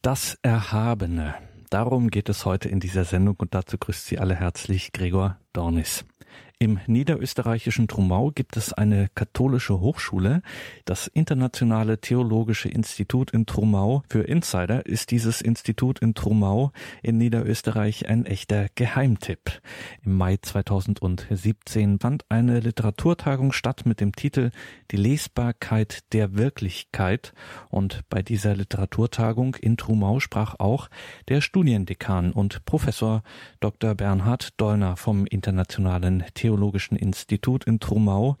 Das Erhabene. Darum geht es heute in dieser Sendung und dazu grüßt Sie alle herzlich Gregor Dornis. Im niederösterreichischen Trumau gibt es eine katholische Hochschule. Das Internationale Theologische Institut in Trumau. Für Insider ist dieses Institut in Trumau in Niederösterreich ein echter Geheimtipp. Im Mai 2017 fand eine Literaturtagung statt mit dem Titel Die Lesbarkeit der Wirklichkeit. Und bei dieser Literaturtagung in Trumau sprach auch der Studiendekan und Professor Dr. Bernhard Dollner vom Internationalen Theologischen Theologischen Institut in Trumau.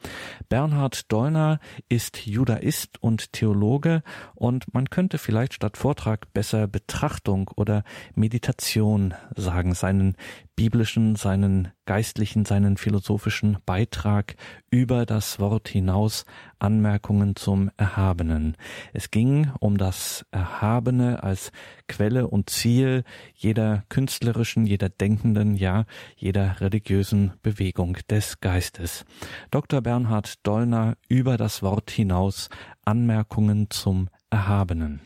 Bernhard Dollner ist Judaist und Theologe und man könnte vielleicht statt Vortrag besser Betrachtung oder Meditation sagen. Seinen biblischen, seinen geistlichen, seinen philosophischen Beitrag über das Wort hinaus Anmerkungen zum Erhabenen. Es ging um das Erhabene als Quelle und Ziel jeder künstlerischen, jeder denkenden, ja, jeder religiösen Bewegung des Geistes. Dr. Bernhard Dollner über das Wort hinaus Anmerkungen zum Erhabenen.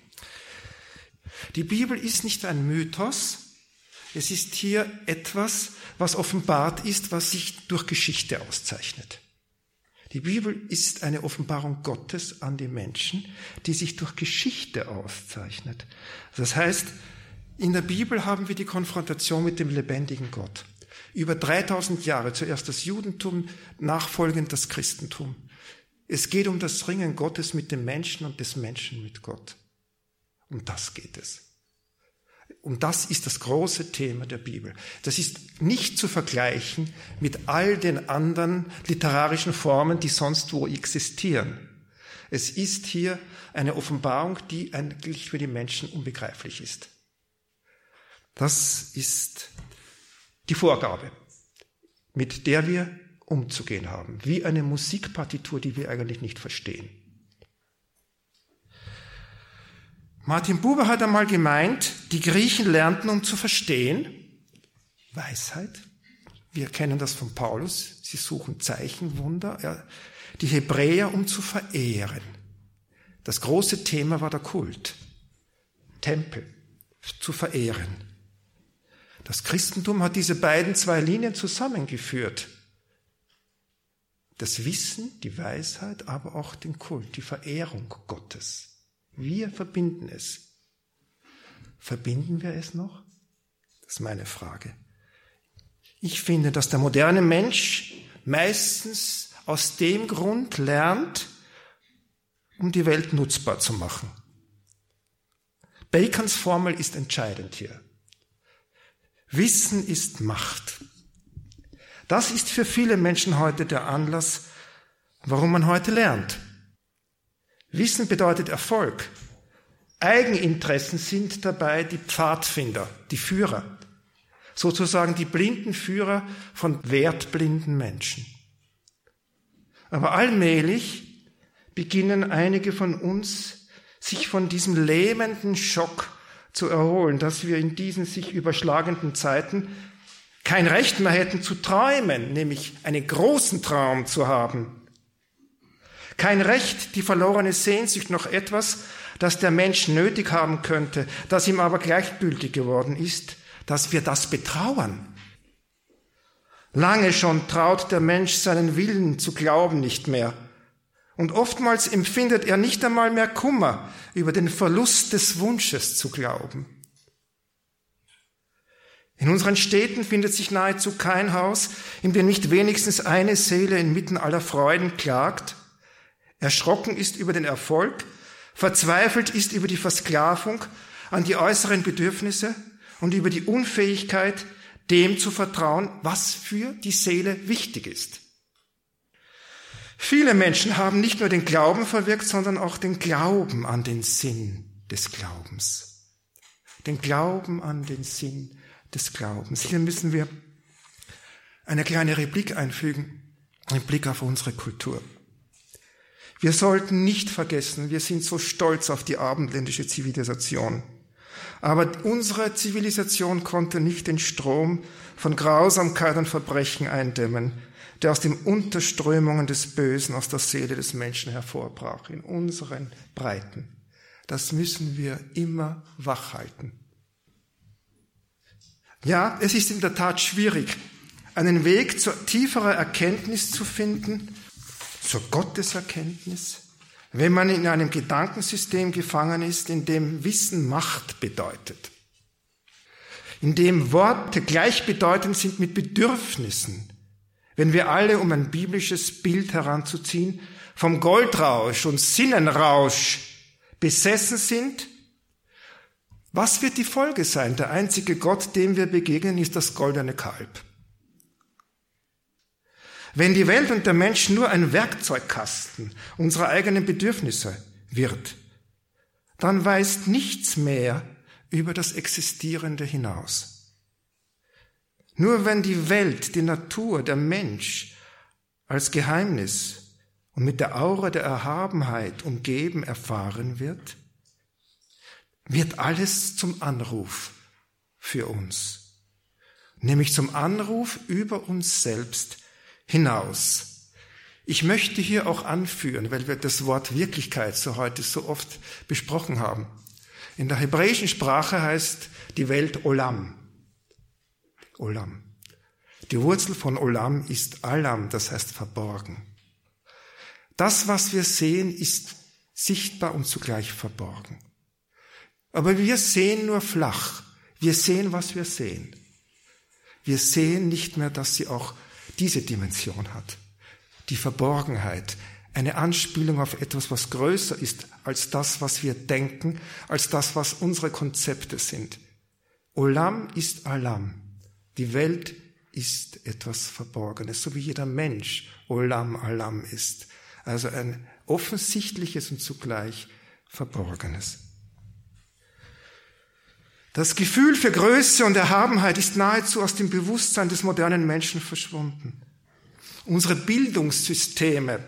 Die Bibel ist nicht ein Mythos, es ist hier etwas, was offenbart ist, was sich durch Geschichte auszeichnet. Die Bibel ist eine Offenbarung Gottes an die Menschen, die sich durch Geschichte auszeichnet. Das heißt, in der Bibel haben wir die Konfrontation mit dem lebendigen Gott. Über 3000 Jahre, zuerst das Judentum, nachfolgend das Christentum. Es geht um das Ringen Gottes mit dem Menschen und des Menschen mit Gott. Um das geht es. Und das ist das große Thema der Bibel. Das ist nicht zu vergleichen mit all den anderen literarischen Formen, die sonst wo existieren. Es ist hier eine Offenbarung, die eigentlich für die Menschen unbegreiflich ist. Das ist die Vorgabe, mit der wir umzugehen haben, wie eine Musikpartitur, die wir eigentlich nicht verstehen. Martin Buber hat einmal gemeint, die Griechen lernten, um zu verstehen, Weisheit. Wir kennen das von Paulus. Sie suchen Zeichen, Wunder. Die Hebräer, um zu verehren. Das große Thema war der Kult. Tempel zu verehren. Das Christentum hat diese beiden zwei Linien zusammengeführt. Das Wissen, die Weisheit, aber auch den Kult, die Verehrung Gottes. Wir verbinden es. Verbinden wir es noch? Das ist meine Frage. Ich finde, dass der moderne Mensch meistens aus dem Grund lernt, um die Welt nutzbar zu machen. Bacons Formel ist entscheidend hier. Wissen ist Macht. Das ist für viele Menschen heute der Anlass, warum man heute lernt. Wissen bedeutet Erfolg. Eigeninteressen sind dabei die Pfadfinder, die Führer, sozusagen die blinden Führer von wertblinden Menschen. Aber allmählich beginnen einige von uns sich von diesem lähmenden Schock zu erholen, dass wir in diesen sich überschlagenden Zeiten kein Recht mehr hätten zu träumen, nämlich einen großen Traum zu haben, kein Recht, die verlorene Sehnsucht noch etwas, das der Mensch nötig haben könnte, das ihm aber gleichgültig geworden ist, dass wir das betrauern. Lange schon traut der Mensch seinen Willen zu glauben nicht mehr. Und oftmals empfindet er nicht einmal mehr Kummer über den Verlust des Wunsches zu glauben. In unseren Städten findet sich nahezu kein Haus, in dem nicht wenigstens eine Seele inmitten aller Freuden klagt, erschrocken ist über den Erfolg, verzweifelt ist über die Versklavung an die äußeren Bedürfnisse und über die Unfähigkeit, dem zu vertrauen, was für die Seele wichtig ist. Viele Menschen haben nicht nur den Glauben verwirkt, sondern auch den Glauben an den Sinn des Glaubens. Den Glauben an den Sinn des Glaubens. Hier müssen wir eine kleine Replik einfügen, einen Blick auf unsere Kultur. Wir sollten nicht vergessen, wir sind so stolz auf die abendländische Zivilisation. Aber unsere Zivilisation konnte nicht den Strom von Grausamkeit und Verbrechen eindämmen, der aus den Unterströmungen des Bösen aus der Seele des Menschen hervorbrach, in unseren Breiten. das müssen wir immer wachhalten. Ja, es ist in der Tat schwierig, einen Weg zur tieferer Erkenntnis zu finden, zur Gotteserkenntnis, wenn man in einem Gedankensystem gefangen ist, in dem Wissen Macht bedeutet, in dem Worte gleichbedeutend sind mit Bedürfnissen, wenn wir alle, um ein biblisches Bild heranzuziehen, vom Goldrausch und Sinnenrausch besessen sind was wird die Folge sein? Der einzige Gott, dem wir begegnen, ist das goldene Kalb. Wenn die Welt und der Mensch nur ein Werkzeugkasten unserer eigenen Bedürfnisse wird, dann weist nichts mehr über das Existierende hinaus. Nur wenn die Welt, die Natur, der Mensch als Geheimnis und mit der Aura der Erhabenheit umgeben erfahren wird, wird alles zum Anruf für uns, nämlich zum Anruf über uns selbst hinaus. Ich möchte hier auch anführen, weil wir das Wort Wirklichkeit so heute so oft besprochen haben. In der hebräischen Sprache heißt die Welt Olam. Olam. Die Wurzel von Olam ist Alam, das heißt verborgen. Das, was wir sehen, ist sichtbar und zugleich verborgen. Aber wir sehen nur flach. Wir sehen, was wir sehen. Wir sehen nicht mehr, dass sie auch diese Dimension hat. Die Verborgenheit, eine Anspielung auf etwas, was größer ist als das, was wir denken, als das, was unsere Konzepte sind. Olam ist Alam. Die Welt ist etwas Verborgenes, so wie jeder Mensch Olam Alam ist. Also ein offensichtliches und zugleich Verborgenes. Das Gefühl für Größe und Erhabenheit ist nahezu aus dem Bewusstsein des modernen Menschen verschwunden. Unsere Bildungssysteme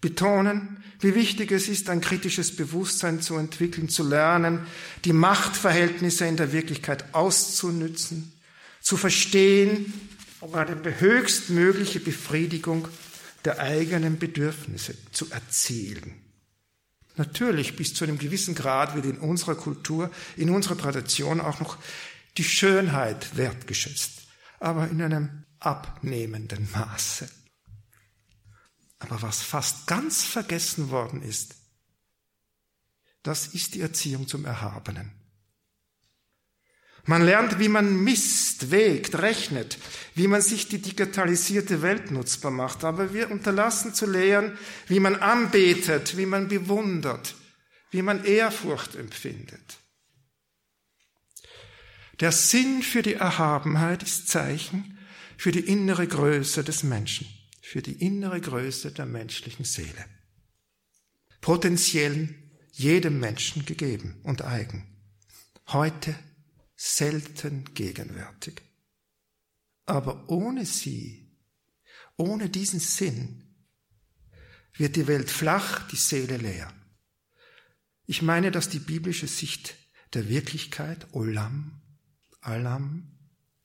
betonen, wie wichtig es ist, ein kritisches Bewusstsein zu entwickeln, zu lernen, die Machtverhältnisse in der Wirklichkeit auszunützen, zu verstehen, um eine höchstmögliche Befriedigung der eigenen Bedürfnisse zu erzielen. Natürlich bis zu einem gewissen Grad wird in unserer Kultur, in unserer Tradition auch noch die Schönheit wertgeschätzt, aber in einem abnehmenden Maße. Aber was fast ganz vergessen worden ist, das ist die Erziehung zum Erhabenen. Man lernt, wie man misst, wägt, rechnet, wie man sich die digitalisierte Welt nutzbar macht. Aber wir unterlassen zu lehren, wie man anbetet, wie man bewundert, wie man Ehrfurcht empfindet. Der Sinn für die Erhabenheit ist Zeichen für die innere Größe des Menschen, für die innere Größe der menschlichen Seele. Potenziell jedem Menschen gegeben und eigen. Heute selten gegenwärtig. Aber ohne sie, ohne diesen Sinn, wird die Welt flach, die Seele leer. Ich meine, dass die biblische Sicht der Wirklichkeit, Olam, Alam,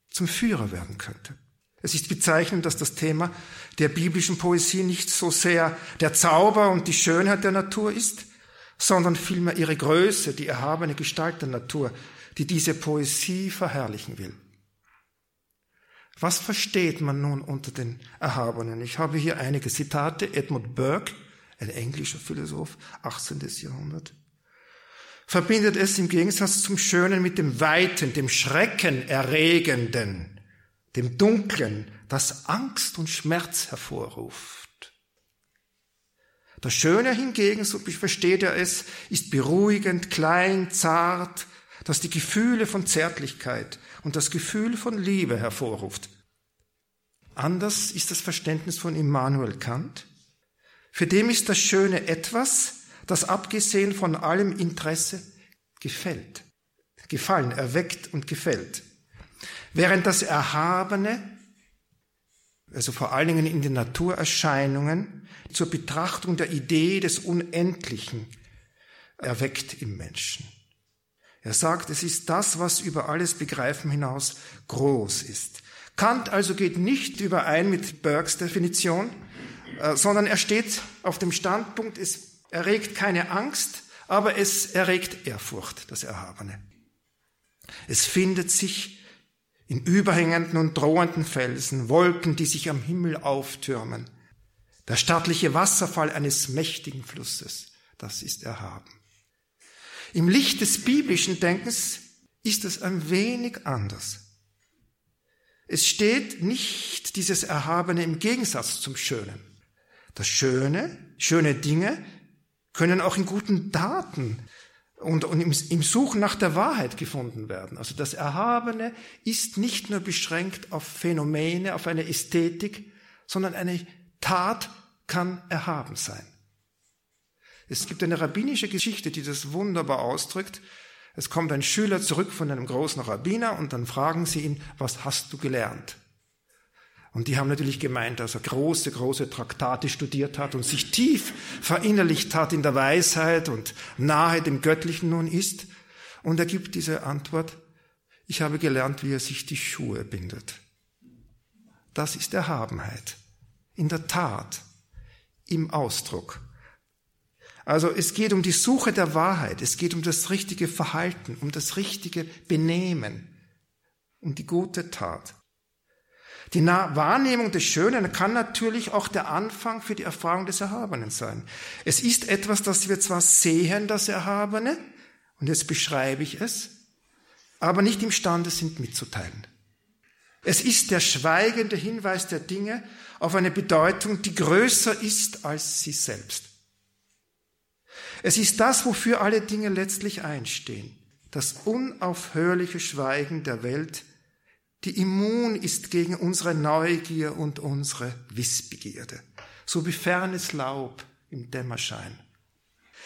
zum Führer werden könnte. Es ist bezeichnend, dass das Thema der biblischen Poesie nicht so sehr der Zauber und die Schönheit der Natur ist, sondern vielmehr ihre Größe, die erhabene Gestalt der Natur, die diese Poesie verherrlichen will. Was versteht man nun unter den Erhabenen? Ich habe hier einige Zitate. Edmund Burke, ein englischer Philosoph, 18. Jahrhundert, verbindet es im Gegensatz zum Schönen mit dem Weiten, dem Schreckenerregenden, dem Dunklen, das Angst und Schmerz hervorruft. Das Schöne hingegen, so versteht er es, ist beruhigend, klein, zart, das die Gefühle von Zärtlichkeit und das Gefühl von Liebe hervorruft. Anders ist das Verständnis von Immanuel Kant. Für dem ist das Schöne etwas, das abgesehen von allem Interesse gefällt, gefallen, erweckt und gefällt. Während das Erhabene, also vor allen Dingen in den Naturerscheinungen, zur Betrachtung der Idee des Unendlichen erweckt im Menschen. Er sagt, es ist das, was über alles Begreifen hinaus groß ist. Kant also geht nicht überein mit Burkes Definition, äh, sondern er steht auf dem Standpunkt, es erregt keine Angst, aber es erregt Ehrfurcht, das Erhabene. Es findet sich in überhängenden und drohenden Felsen, Wolken, die sich am Himmel auftürmen. Der stattliche Wasserfall eines mächtigen Flusses, das ist erhaben. Im Licht des biblischen Denkens ist es ein wenig anders. Es steht nicht dieses Erhabene im Gegensatz zum Schönen. Das Schöne, schöne Dinge können auch in guten Taten und, und im, im Suchen nach der Wahrheit gefunden werden. Also das Erhabene ist nicht nur beschränkt auf Phänomene, auf eine Ästhetik, sondern eine Tat kann erhaben sein. Es gibt eine rabbinische Geschichte, die das wunderbar ausdrückt. Es kommt ein Schüler zurück von einem großen Rabbiner und dann fragen sie ihn, was hast du gelernt? Und die haben natürlich gemeint, dass er große, große Traktate studiert hat und sich tief verinnerlicht hat in der Weisheit und nahe dem Göttlichen nun ist. Und er gibt diese Antwort, ich habe gelernt, wie er sich die Schuhe bindet. Das ist Erhabenheit. In der Tat, im Ausdruck. Also es geht um die Suche der Wahrheit, es geht um das richtige Verhalten, um das richtige Benehmen, um die gute Tat. Die Wahrnehmung des Schönen kann natürlich auch der Anfang für die Erfahrung des Erhabenen sein. Es ist etwas, das wir zwar sehen, das Erhabene, und jetzt beschreibe ich es, aber nicht imstande sind mitzuteilen. Es ist der schweigende Hinweis der Dinge auf eine Bedeutung, die größer ist als sie selbst. Es ist das, wofür alle Dinge letztlich einstehen. Das unaufhörliche Schweigen der Welt, die immun ist gegen unsere Neugier und unsere Wissbegierde. So wie fernes Laub im Dämmerschein.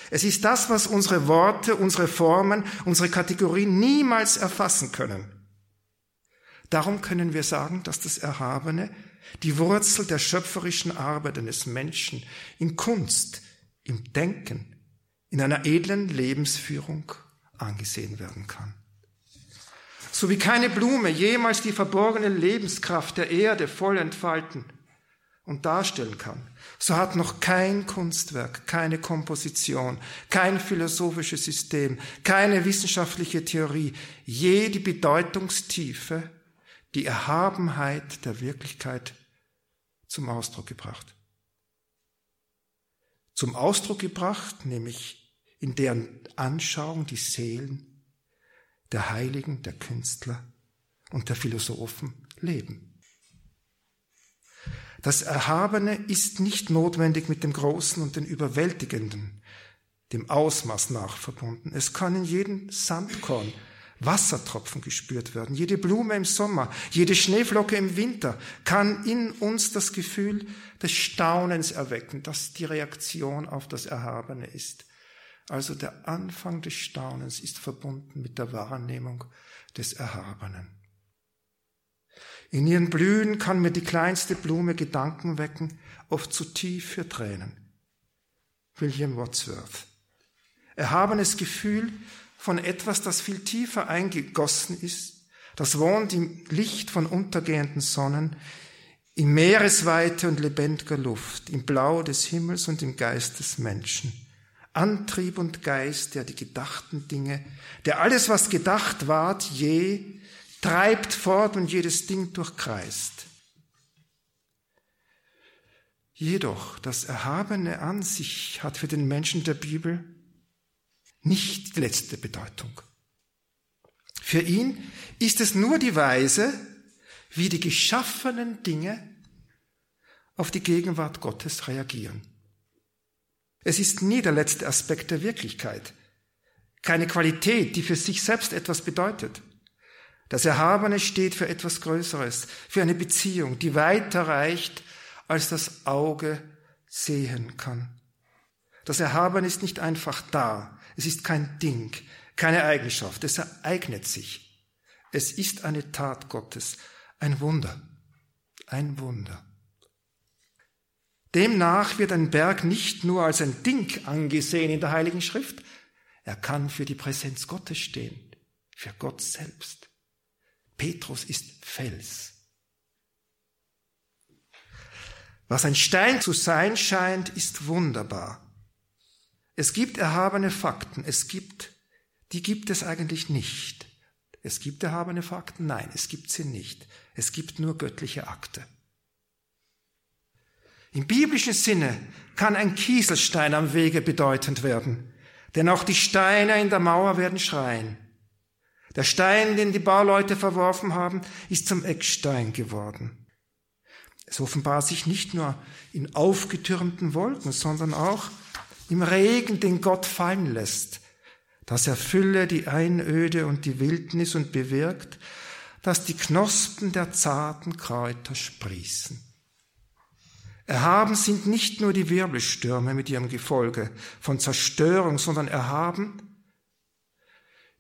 Es ist das, was unsere Worte, unsere Formen, unsere Kategorien niemals erfassen können. Darum können wir sagen, dass das Erhabene die Wurzel der schöpferischen Arbeit eines Menschen in Kunst, im Denken, in einer edlen Lebensführung angesehen werden kann. So wie keine Blume jemals die verborgene Lebenskraft der Erde voll entfalten und darstellen kann, so hat noch kein Kunstwerk, keine Komposition, kein philosophisches System, keine wissenschaftliche Theorie je die Bedeutungstiefe, die Erhabenheit der Wirklichkeit zum Ausdruck gebracht zum Ausdruck gebracht, nämlich in deren Anschauung die Seelen der Heiligen, der Künstler und der Philosophen leben. Das Erhabene ist nicht notwendig mit dem Großen und dem Überwältigenden, dem Ausmaß nach verbunden. Es kann in jedem Sandkorn Wassertropfen gespürt werden. Jede Blume im Sommer, jede Schneeflocke im Winter kann in uns das Gefühl des Staunens erwecken, das die Reaktion auf das Erhabene ist. Also der Anfang des Staunens ist verbunden mit der Wahrnehmung des Erhabenen. In ihren Blühen kann mir die kleinste Blume Gedanken wecken, oft zu tief für Tränen. William Wordsworth. Erhabenes Gefühl von etwas, das viel tiefer eingegossen ist. Das wohnt im Licht von untergehenden Sonnen, in Meeresweite und lebendiger Luft, im Blau des Himmels und im Geist des Menschen. Antrieb und Geist, der die gedachten Dinge, der alles, was gedacht ward, je, treibt fort und jedes Ding durchkreist. Jedoch das Erhabene an sich hat für den Menschen der Bibel nicht die letzte Bedeutung. Für ihn ist es nur die Weise, wie die geschaffenen Dinge auf die Gegenwart Gottes reagieren. Es ist nie der letzte Aspekt der Wirklichkeit, keine Qualität, die für sich selbst etwas bedeutet. Das Erhabene steht für etwas Größeres, für eine Beziehung, die weiter reicht, als das Auge sehen kann. Das Erhabene ist nicht einfach da, es ist kein Ding, keine Eigenschaft. Es ereignet sich. Es ist eine Tat Gottes. Ein Wunder. Ein Wunder. Demnach wird ein Berg nicht nur als ein Ding angesehen in der Heiligen Schrift. Er kann für die Präsenz Gottes stehen. Für Gott selbst. Petrus ist Fels. Was ein Stein zu sein scheint, ist wunderbar. Es gibt erhabene Fakten, es gibt, die gibt es eigentlich nicht. Es gibt erhabene Fakten? Nein, es gibt sie nicht. Es gibt nur göttliche Akte. Im biblischen Sinne kann ein Kieselstein am Wege bedeutend werden, denn auch die Steine in der Mauer werden schreien. Der Stein, den die Bauleute verworfen haben, ist zum Eckstein geworden. Es offenbart sich nicht nur in aufgetürmten Wolken, sondern auch im Regen, den Gott fallen lässt. Das erfülle die Einöde und die Wildnis und bewirkt, dass die Knospen der zarten Kräuter sprießen. Erhaben sind nicht nur die Wirbelstürme mit ihrem Gefolge von Zerstörung, sondern erhaben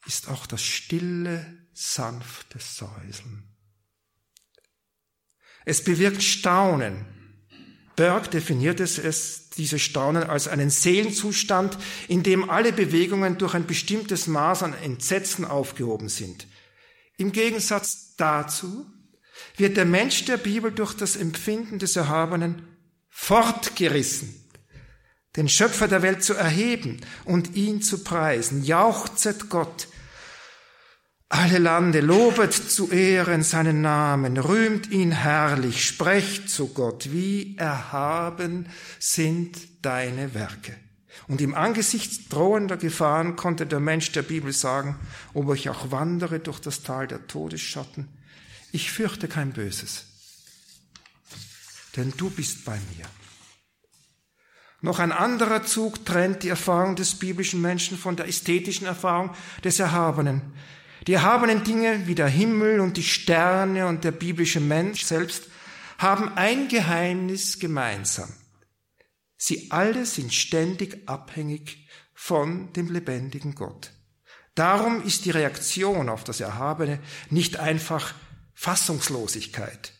ist auch das stille, sanfte Säuseln. Es bewirkt Staunen. Berg definiert es, es, diese Staunen als einen Seelenzustand, in dem alle Bewegungen durch ein bestimmtes Maß an Entsetzen aufgehoben sind. Im Gegensatz dazu wird der Mensch der Bibel durch das Empfinden des Erhabenen fortgerissen, den Schöpfer der Welt zu erheben und ihn zu preisen. Jauchzet Gott, alle Lande, lobet zu Ehren seinen Namen, rühmt ihn herrlich, sprecht zu Gott, wie erhaben sind deine Werke. Und im Angesicht drohender Gefahren konnte der Mensch der Bibel sagen, ob ich auch wandere durch das Tal der Todesschatten, ich fürchte kein Böses, denn du bist bei mir. Noch ein anderer Zug trennt die Erfahrung des biblischen Menschen von der ästhetischen Erfahrung des Erhabenen. Die erhabenen Dinge wie der Himmel und die Sterne und der biblische Mensch selbst haben ein Geheimnis gemeinsam. Sie alle sind ständig abhängig von dem lebendigen Gott. Darum ist die Reaktion auf das Erhabene nicht einfach Fassungslosigkeit,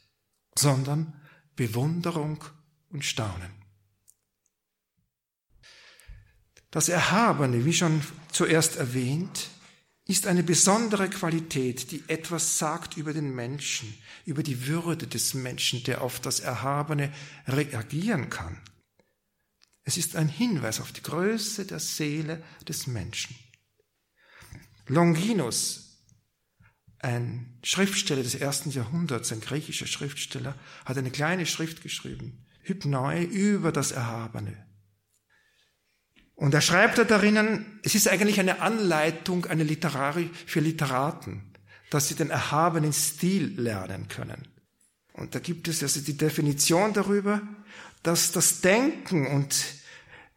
sondern Bewunderung und Staunen. Das Erhabene, wie schon zuerst erwähnt, ist eine besondere Qualität, die etwas sagt über den Menschen, über die Würde des Menschen, der auf das Erhabene reagieren kann. Es ist ein Hinweis auf die Größe der Seele des Menschen. Longinus, ein Schriftsteller des ersten Jahrhunderts, ein griechischer Schriftsteller, hat eine kleine Schrift geschrieben, Hypnoi, über das Erhabene. Und er schreibt da darinnen, es ist eigentlich eine Anleitung eine Literari für Literaten, dass sie den erhabenen Stil lernen können. Und da gibt es also die Definition darüber, dass das Denken und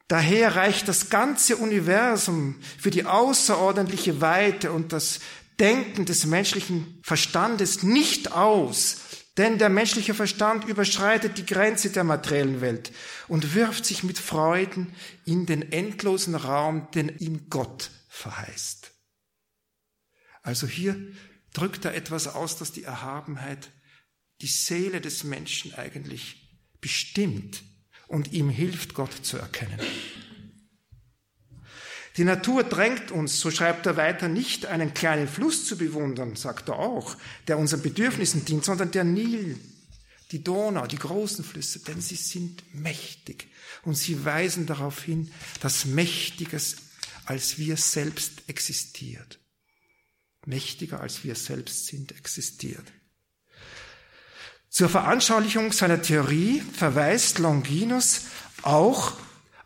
daher reicht das ganze Universum für die außerordentliche Weite und das Denken des menschlichen Verstandes nicht aus, denn der menschliche Verstand überschreitet die Grenze der materiellen Welt und wirft sich mit Freuden in den endlosen Raum, den ihm Gott verheißt. Also hier drückt er etwas aus, dass die Erhabenheit die Seele des Menschen eigentlich bestimmt und ihm hilft, Gott zu erkennen. Die Natur drängt uns, so schreibt er weiter, nicht einen kleinen Fluss zu bewundern, sagt er auch, der unseren Bedürfnissen dient, sondern der Nil, die Donau, die großen Flüsse, denn sie sind mächtig und sie weisen darauf hin, dass Mächtiges als wir selbst existiert. Mächtiger als wir selbst sind, existiert. Zur Veranschaulichung seiner Theorie verweist Longinus auch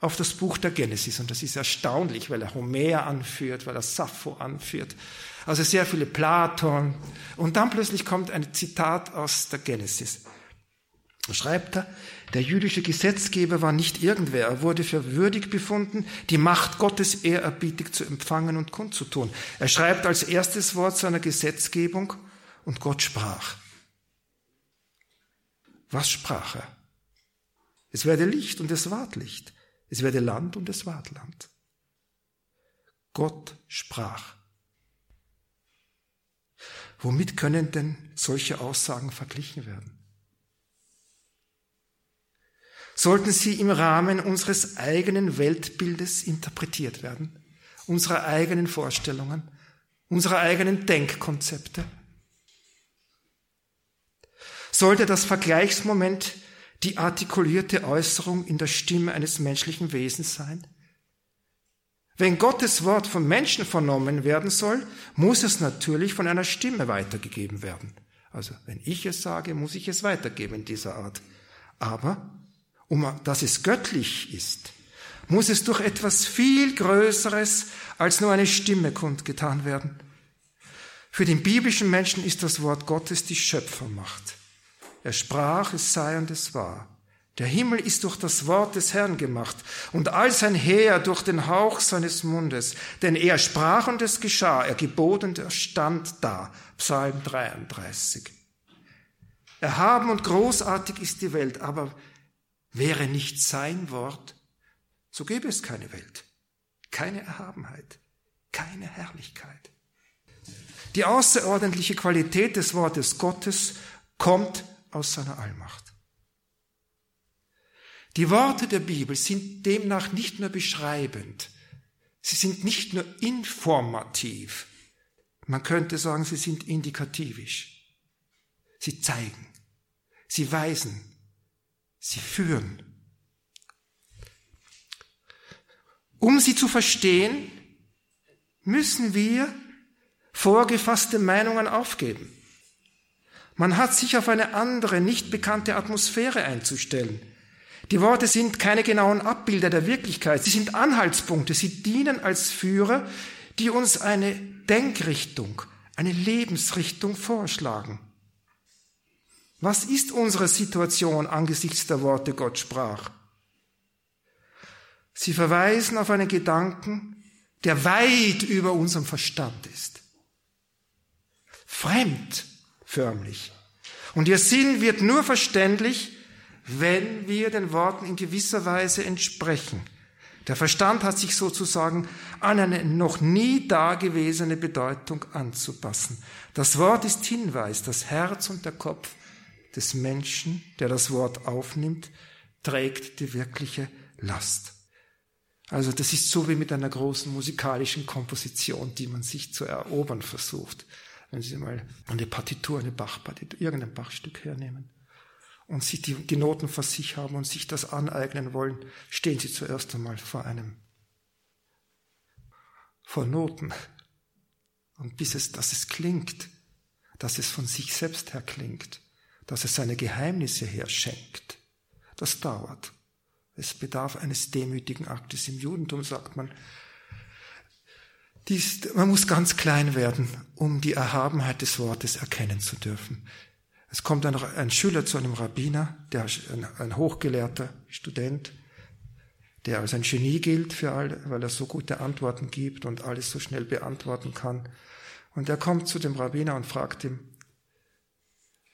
auf das Buch der Genesis. Und das ist erstaunlich, weil er Homer anführt, weil er Sappho anführt. Also sehr viele Platon. Und dann plötzlich kommt ein Zitat aus der Genesis. Da schreibt er, der jüdische Gesetzgeber war nicht irgendwer. Er wurde für würdig befunden, die Macht Gottes ehrerbietig zu empfangen und kundzutun. Er schreibt als erstes Wort seiner Gesetzgebung, und Gott sprach. Was sprach er? Es werde Licht und es ward Licht. Es werde Land und es ward Land. Gott sprach. Womit können denn solche Aussagen verglichen werden? Sollten sie im Rahmen unseres eigenen Weltbildes interpretiert werden, unserer eigenen Vorstellungen, unserer eigenen Denkkonzepte? Sollte das Wenn Gottes Wort von Menschen vernommen werden soll, muss es natürlich von einer Stimme weitergegeben werden. Also wenn ich es sage, muss ich es weitergeben in dieser Art. Aber um dass es göttlich ist, muss es durch etwas viel Größeres als nur eine Stimme kundgetan werden. Für den biblischen Menschen ist das Wort Gottes die Schöpfermacht. Er sprach, es sei und es war. Der Himmel ist durch das Wort des Herrn gemacht und all sein Heer durch den Hauch seines Mundes. Denn er sprach und es geschah, er gebot und er stand da. Psalm 33. Erhaben und großartig ist die Welt, aber wäre nicht sein Wort, so gäbe es keine Welt, keine Erhabenheit, keine Herrlichkeit. Die außerordentliche Qualität des Wortes Gottes kommt aus seiner Allmacht. Die Worte der Bibel sind demnach nicht nur beschreibend, sie sind nicht nur informativ, man könnte sagen, sie sind indikativisch. Sie zeigen, sie weisen, sie führen. Um sie zu verstehen, müssen wir vorgefasste Meinungen aufgeben. Man hat sich auf eine andere, nicht bekannte Atmosphäre einzustellen. Die Worte sind keine genauen Abbilder der Wirklichkeit, sie sind Anhaltspunkte, sie dienen als Führer, die uns eine Denkrichtung, eine Lebensrichtung vorschlagen. Was ist unsere Situation angesichts der Worte Gott sprach? Sie verweisen auf einen Gedanken, der weit über unserem Verstand ist. Fremd förmlich. Und ihr Sinn wird nur verständlich, wenn wir den Worten in gewisser Weise entsprechen. Der Verstand hat sich sozusagen an eine noch nie dagewesene Bedeutung anzupassen. Das Wort ist Hinweis, das Herz und der Kopf des Menschen, der das Wort aufnimmt, trägt die wirkliche Last. Also das ist so wie mit einer großen musikalischen Komposition, die man sich zu erobern versucht. Wenn Sie mal eine Partitur, eine Bachpartitur, irgendein Bachstück hernehmen und sie die, die Noten vor sich haben und sich das aneignen wollen, stehen sie zuerst einmal vor einem, vor Noten. Und bis es, dass es klingt, dass es von sich selbst her klingt, dass es seine Geheimnisse her schenkt, das dauert. Es bedarf eines demütigen Aktes. Im Judentum sagt man, dies, man muss ganz klein werden, um die Erhabenheit des Wortes erkennen zu dürfen. Es kommt ein, ein Schüler zu einem Rabbiner, der ein, ein hochgelehrter Student, der als ein Genie gilt für alle, weil er so gute Antworten gibt und alles so schnell beantworten kann. Und er kommt zu dem Rabbiner und fragt ihm,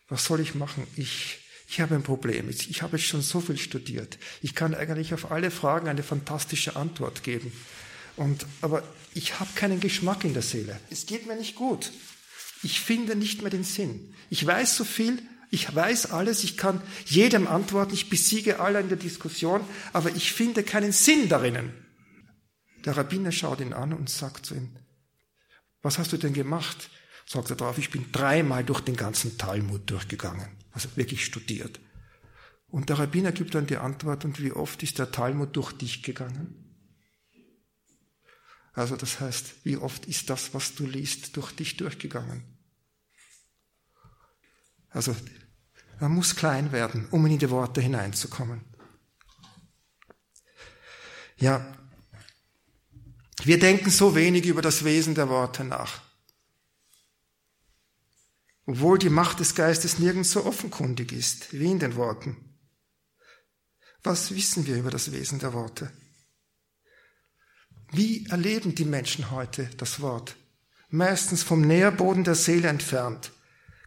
was soll ich machen? Ich, ich habe ein Problem. Ich habe schon so viel studiert. Ich kann eigentlich auf alle Fragen eine fantastische Antwort geben. Und, aber ich habe keinen Geschmack in der Seele. Es geht mir nicht gut. Ich finde nicht mehr den Sinn. Ich weiß so viel, ich weiß alles, ich kann jedem antworten, ich besiege alle in der Diskussion, aber ich finde keinen Sinn darin. Der Rabbiner schaut ihn an und sagt zu ihm, was hast du denn gemacht? Sagt er drauf, ich bin dreimal durch den ganzen Talmud durchgegangen, also wirklich studiert. Und der Rabbiner gibt dann die Antwort, und wie oft ist der Talmud durch dich gegangen? Also das heißt, wie oft ist das, was du liest, durch dich durchgegangen? Also man muss klein werden, um in die Worte hineinzukommen. Ja, wir denken so wenig über das Wesen der Worte nach. Obwohl die Macht des Geistes nirgends so offenkundig ist wie in den Worten. Was wissen wir über das Wesen der Worte? Wie erleben die Menschen heute das Wort? Meistens vom Nährboden der Seele entfernt,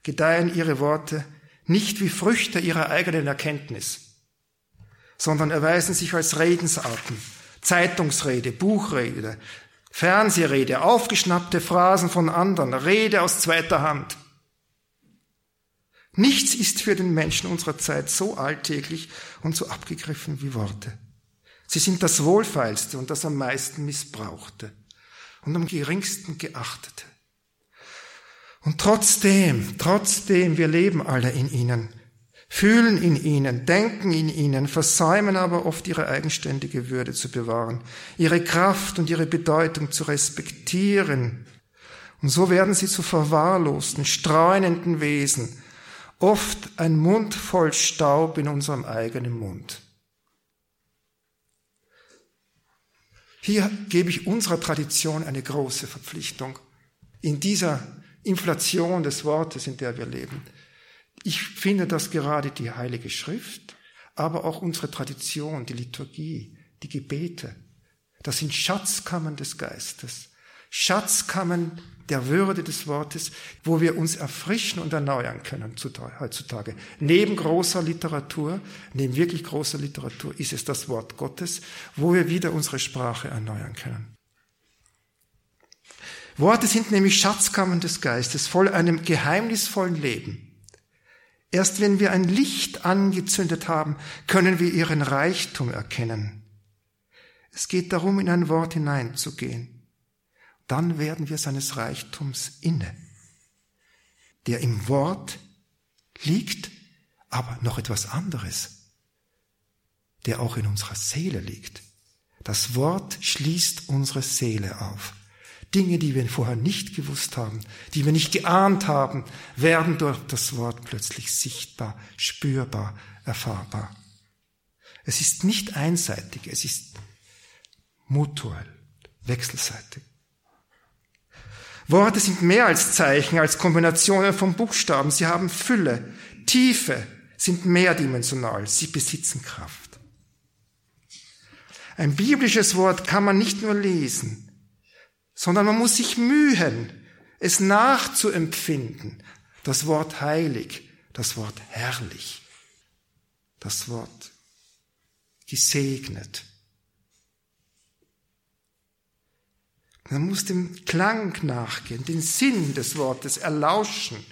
gedeihen ihre Worte nicht wie Früchte ihrer eigenen Erkenntnis, sondern erweisen sich als Redensarten, Zeitungsrede, Buchrede, Fernsehrede, aufgeschnappte Phrasen von anderen, Rede aus zweiter Hand. Nichts ist für den Menschen unserer Zeit so alltäglich und so abgegriffen wie Worte. Sie sind das Wohlfeilste und das am meisten Missbrauchte und am geringsten Geachtete. Und trotzdem, trotzdem, wir leben alle in ihnen, fühlen in ihnen, denken in ihnen, versäumen aber oft ihre eigenständige Würde zu bewahren, ihre Kraft und ihre Bedeutung zu respektieren. Und so werden sie zu verwahrlosten, streunenden Wesen, oft ein Mund voll Staub in unserem eigenen Mund. Hier gebe ich unserer Tradition eine große Verpflichtung. In dieser Inflation des Wortes, in der wir leben. Ich finde, dass gerade die Heilige Schrift, aber auch unsere Tradition, die Liturgie, die Gebete, das sind Schatzkammern des Geistes, Schatzkammern der Würde des Wortes, wo wir uns erfrischen und erneuern können heutzutage. Neben großer Literatur, neben wirklich großer Literatur ist es das Wort Gottes, wo wir wieder unsere Sprache erneuern können. Worte sind nämlich Schatzkammern des Geistes, voll einem geheimnisvollen Leben. Erst wenn wir ein Licht angezündet haben, können wir ihren Reichtum erkennen. Es geht darum, in ein Wort hineinzugehen dann werden wir seines Reichtums inne, der im Wort liegt, aber noch etwas anderes, der auch in unserer Seele liegt. Das Wort schließt unsere Seele auf. Dinge, die wir vorher nicht gewusst haben, die wir nicht geahnt haben, werden durch das Wort plötzlich sichtbar, spürbar, erfahrbar. Es ist nicht einseitig, es ist mutuell, wechselseitig. Worte sind mehr als Zeichen, als Kombinationen von Buchstaben. Sie haben Fülle, Tiefe, sind mehrdimensional. Sie besitzen Kraft. Ein biblisches Wort kann man nicht nur lesen, sondern man muss sich mühen, es nachzuempfinden. Das Wort heilig, das Wort herrlich, das Wort gesegnet. Man muss dem Klang nachgehen, den Sinn des Wortes erlauschen.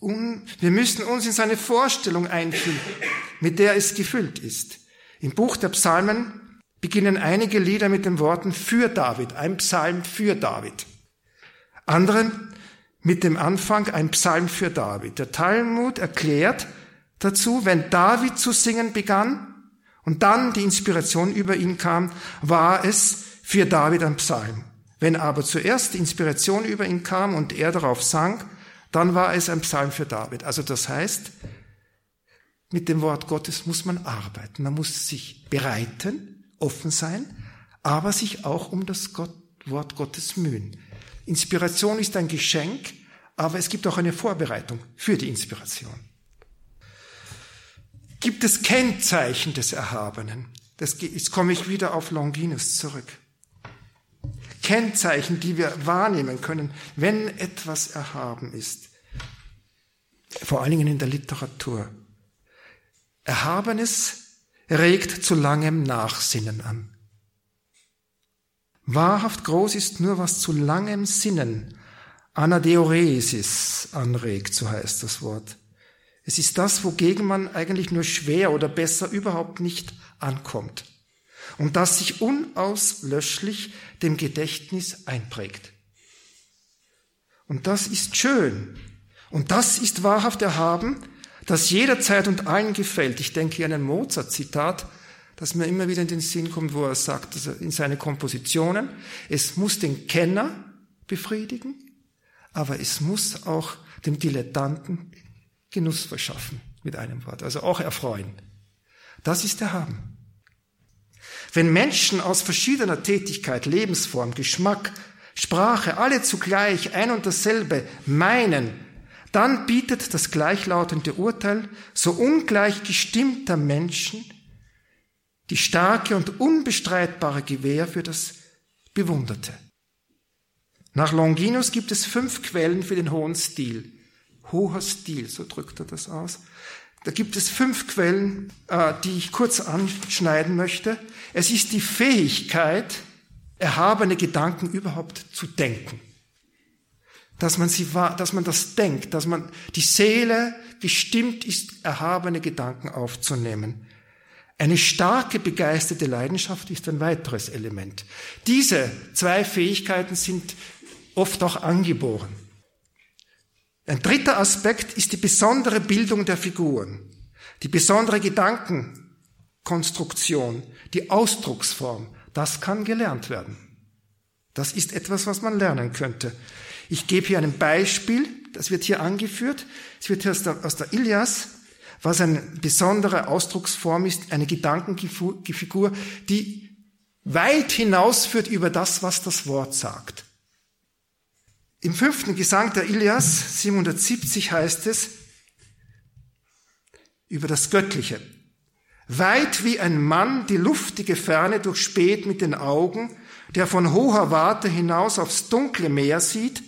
Und wir müssen uns in seine Vorstellung einfühlen, mit der es gefüllt ist. Im Buch der Psalmen beginnen einige Lieder mit den Worten für David, ein Psalm für David. Andere mit dem Anfang ein Psalm für David. Der Talmud erklärt dazu, wenn David zu singen begann und dann die Inspiration über ihn kam, war es für David ein Psalm. Wenn aber zuerst die Inspiration über ihn kam und er darauf sang, dann war es ein Psalm für David. Also das heißt, mit dem Wort Gottes muss man arbeiten. Man muss sich bereiten, offen sein, aber sich auch um das Gott, Wort Gottes mühen. Inspiration ist ein Geschenk, aber es gibt auch eine Vorbereitung für die Inspiration. Gibt es Kennzeichen des Erhabenen? Das, jetzt komme ich wieder auf Longinus zurück. Kennzeichen, die wir wahrnehmen können, wenn etwas erhaben ist. Vor allen Dingen in der Literatur. Erhabenes regt zu langem Nachsinnen an. Wahrhaft groß ist nur, was zu langem Sinnen, Anadeoresis anregt, so heißt das Wort. Es ist das, wogegen man eigentlich nur schwer oder besser überhaupt nicht ankommt und das sich unauslöschlich dem Gedächtnis einprägt. Und das ist schön. Und das ist wahrhaft erhaben, das jederzeit und allen gefällt. Ich denke an ein Mozart-Zitat, das mir immer wieder in den Sinn kommt, wo er sagt, in seine Kompositionen, es muss den Kenner befriedigen, aber es muss auch dem Dilettanten Genuss verschaffen, mit einem Wort, also auch erfreuen. Das ist Erhaben. Wenn Menschen aus verschiedener Tätigkeit, Lebensform, Geschmack, Sprache alle zugleich ein und dasselbe meinen, dann bietet das gleichlautende Urteil so ungleich gestimmter Menschen die starke und unbestreitbare Gewähr für das Bewunderte. Nach Longinus gibt es fünf Quellen für den hohen Stil. Hoher Stil, so drückt er das aus. Da gibt es fünf Quellen, äh, die ich kurz anschneiden möchte. Es ist die Fähigkeit, erhabene Gedanken überhaupt zu denken. Dass man, sie, dass man das denkt, dass man die Seele gestimmt ist, erhabene Gedanken aufzunehmen. Eine starke begeisterte Leidenschaft ist ein weiteres Element. Diese zwei Fähigkeiten sind oft auch angeboren. Ein dritter Aspekt ist die besondere Bildung der Figuren, die besondere Gedankenkonstruktion, die Ausdrucksform. Das kann gelernt werden. Das ist etwas, was man lernen könnte. Ich gebe hier ein Beispiel, das wird hier angeführt. Es wird hier aus der, aus der Ilias, was eine besondere Ausdrucksform ist, eine Gedankenfigur, die weit hinausführt über das, was das Wort sagt. Im fünften Gesang der Ilias, 770 heißt es, über das Göttliche. Weit wie ein Mann die luftige Ferne durchspäht mit den Augen, der von hoher Warte hinaus aufs dunkle Meer sieht,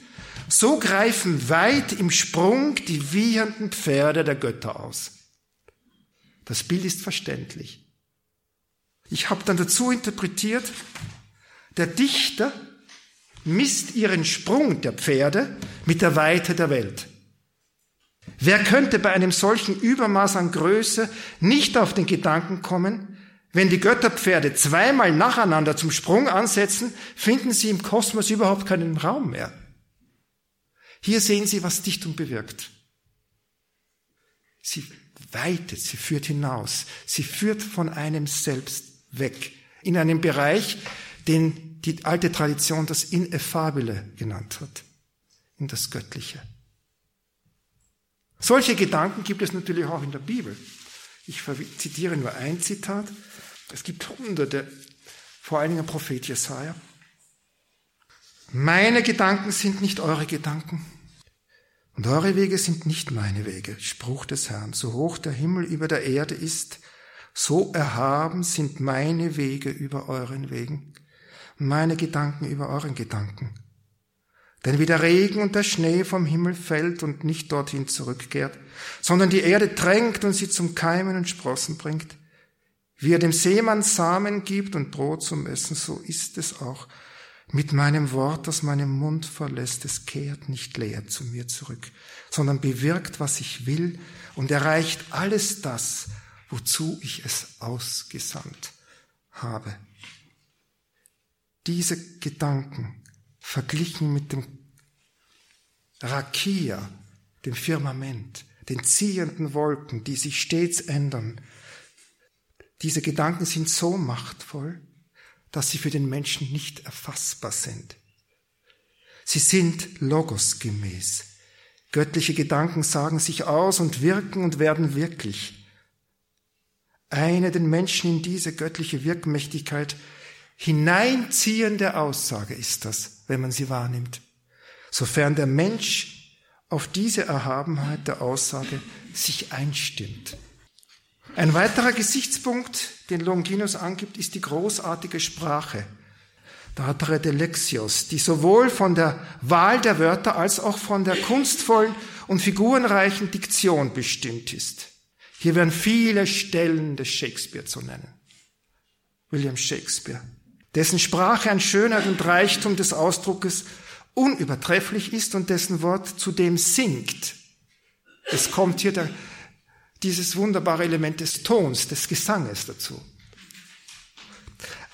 so greifen weit im Sprung die wiehenden Pferde der Götter aus. Das Bild ist verständlich. Ich habe dann dazu interpretiert, der Dichter misst ihren Sprung der Pferde mit der Weite der Welt. Wer könnte bei einem solchen Übermaß an Größe nicht auf den Gedanken kommen, wenn die Götterpferde zweimal nacheinander zum Sprung ansetzen, finden sie im Kosmos überhaupt keinen Raum mehr. Hier sehen Sie, was Dichtung bewirkt. Sie weitet, sie führt hinaus, sie führt von einem selbst weg in einen Bereich, den die alte Tradition das Ineffabile genannt hat, in das Göttliche. Solche Gedanken gibt es natürlich auch in der Bibel. Ich zitiere nur ein Zitat. Es gibt hunderte, vor allen Dingen Prophet Jesaja. Meine Gedanken sind nicht eure Gedanken. Und eure Wege sind nicht meine Wege. Spruch des Herrn. So hoch der Himmel über der Erde ist, so erhaben sind meine Wege über euren Wegen, meine Gedanken über euren Gedanken. Denn wie der Regen und der Schnee vom Himmel fällt und nicht dorthin zurückkehrt, sondern die Erde drängt und sie zum Keimen und Sprossen bringt, wie er dem Seemann Samen gibt und Brot zum Essen, so ist es auch mit meinem Wort, das meinem Mund verlässt. Es kehrt nicht leer zu mir zurück, sondern bewirkt, was ich will und erreicht alles das, wozu ich es ausgesandt habe. Diese Gedanken verglichen mit dem Rakia, dem Firmament, den ziehenden Wolken, die sich stets ändern, diese Gedanken sind so machtvoll, dass sie für den Menschen nicht erfassbar sind. Sie sind logosgemäß. Göttliche Gedanken sagen sich aus und wirken und werden wirklich. Eine den Menschen in diese göttliche Wirkmächtigkeit hineinziehende Aussage ist das, wenn man sie wahrnimmt. Sofern der Mensch auf diese Erhabenheit der Aussage sich einstimmt. Ein weiterer Gesichtspunkt, den Longinus angibt, ist die großartige Sprache. Datre de Lexios, die sowohl von der Wahl der Wörter als auch von der kunstvollen und figurenreichen Diktion bestimmt ist. Hier werden viele Stellen des Shakespeare zu nennen. William Shakespeare, dessen Sprache an Schönheit und Reichtum des Ausdruckes unübertrefflich ist und dessen Wort zudem singt. Es kommt hier der dieses wunderbare Element des Tons, des Gesanges dazu.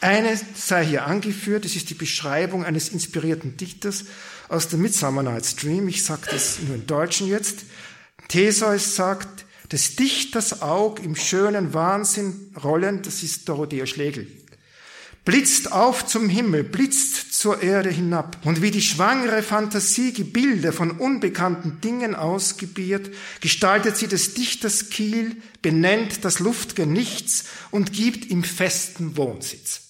Eine sei hier angeführt, es ist die Beschreibung eines inspirierten Dichters aus dem Midsummer Night's Dream. Ich sage das nur im Deutschen jetzt. Theseus sagt, des Dichters Aug im schönen Wahnsinn rollend, das ist Dorothea Schlegel blitzt auf zum Himmel, blitzt zur Erde hinab. Und wie die schwangere Fantasie Gebilde von unbekannten Dingen ausgebiert, gestaltet sie des Dichters Kiel, benennt das luftige Nichts und gibt ihm festen Wohnsitz.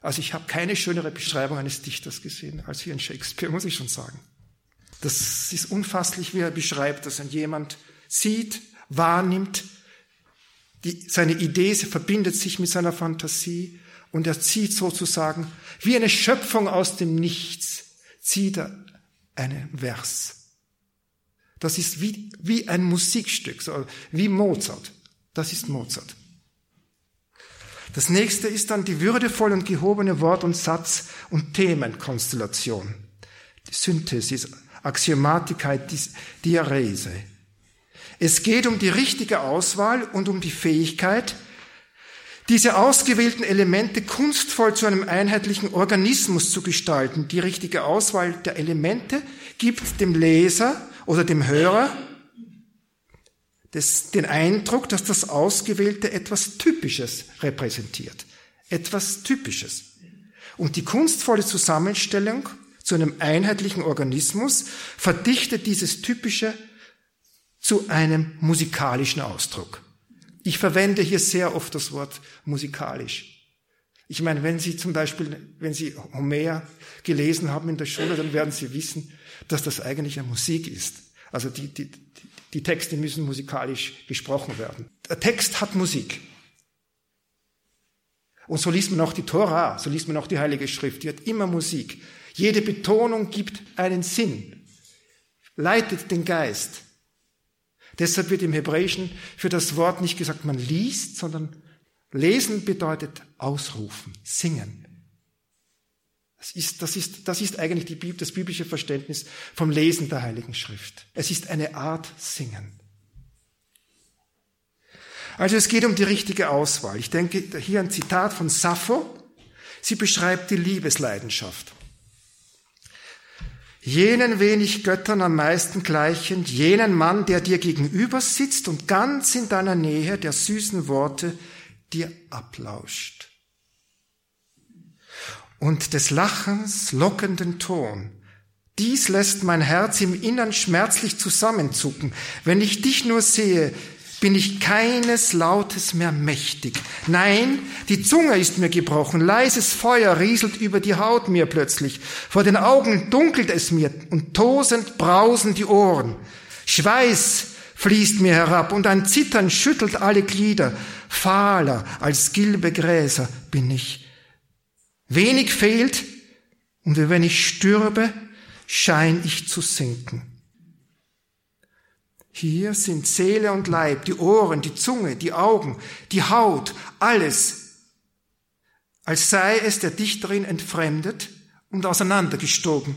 Also ich habe keine schönere Beschreibung eines Dichters gesehen als hier in Shakespeare, muss ich schon sagen. Das ist unfasslich, wie er beschreibt, dass ein jemand sieht, wahrnimmt, die, seine Idee verbindet sich mit seiner Fantasie und er zieht sozusagen wie eine Schöpfung aus dem Nichts, zieht er einen Vers. Das ist wie, wie ein Musikstück, so wie Mozart. Das ist Mozart. Das nächste ist dann die würdevoll und gehobene Wort- und Satz- und Themenkonstellation. Die Synthesis, Axiomatika, Diarese. Es geht um die richtige Auswahl und um die Fähigkeit, diese ausgewählten Elemente kunstvoll zu einem einheitlichen Organismus zu gestalten. Die richtige Auswahl der Elemente gibt dem Leser oder dem Hörer das, den Eindruck, dass das Ausgewählte etwas Typisches repräsentiert. Etwas Typisches. Und die kunstvolle Zusammenstellung zu einem einheitlichen Organismus verdichtet dieses Typische zu einem musikalischen Ausdruck. Ich verwende hier sehr oft das Wort musikalisch. Ich meine, wenn Sie zum Beispiel, wenn Sie Homer gelesen haben in der Schule, dann werden Sie wissen, dass das eigentlich eine Musik ist. Also die, die, die Texte müssen musikalisch gesprochen werden. Der Text hat Musik. Und so liest man auch die Tora, so liest man auch die Heilige Schrift. Die hat immer Musik. Jede Betonung gibt einen Sinn, leitet den Geist. Deshalb wird im Hebräischen für das Wort nicht gesagt, man liest, sondern lesen bedeutet ausrufen, singen. Das ist, das ist, das ist eigentlich die das biblische Verständnis vom Lesen der Heiligen Schrift. Es ist eine Art Singen. Also es geht um die richtige Auswahl. Ich denke hier ein Zitat von Sappho. Sie beschreibt die Liebesleidenschaft jenen wenig Göttern am meisten gleichend, jenen Mann, der dir gegenüber sitzt und ganz in deiner Nähe der süßen Worte dir ablauscht. Und des Lachens lockenden Ton. Dies lässt mein Herz im Innern schmerzlich zusammenzucken. Wenn ich dich nur sehe, bin ich keines Lautes mehr mächtig. Nein, die Zunge ist mir gebrochen, leises Feuer rieselt über die Haut mir plötzlich, vor den Augen dunkelt es mir und tosend brausen die Ohren. Schweiß fließt mir herab und ein Zittern schüttelt alle Glieder. Fahler als gilbe Gräser bin ich. Wenig fehlt und wenn ich stürbe, schein ich zu sinken. Hier sind Seele und Leib, die Ohren, die Zunge, die Augen, die Haut, alles, als sei es der Dichterin entfremdet und auseinandergestoben.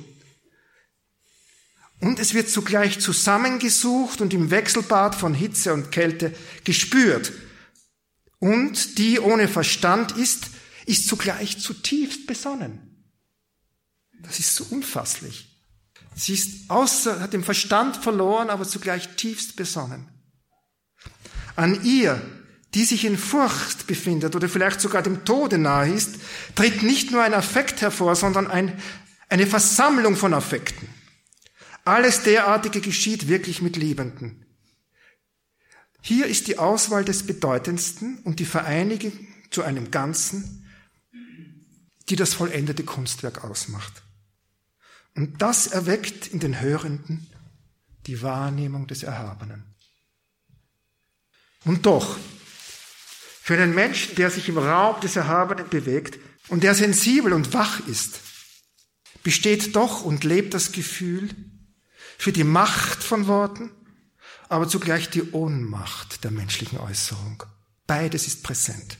Und es wird zugleich zusammengesucht und im Wechselbad von Hitze und Kälte gespürt. Und die ohne Verstand ist, ist zugleich zutiefst besonnen. Das ist so unfasslich. Sie ist außer, hat den Verstand verloren, aber zugleich tiefst besonnen. An ihr, die sich in Furcht befindet oder vielleicht sogar dem Tode nahe ist, tritt nicht nur ein Affekt hervor, sondern ein, eine Versammlung von Affekten. Alles derartige geschieht wirklich mit Liebenden. Hier ist die Auswahl des Bedeutendsten und die Vereinigung zu einem Ganzen, die das vollendete Kunstwerk ausmacht. Und das erweckt in den Hörenden die Wahrnehmung des Erhabenen. Und doch, für einen Menschen, der sich im Raum des Erhabenen bewegt und der sensibel und wach ist, besteht doch und lebt das Gefühl für die Macht von Worten, aber zugleich die Ohnmacht der menschlichen Äußerung. Beides ist präsent.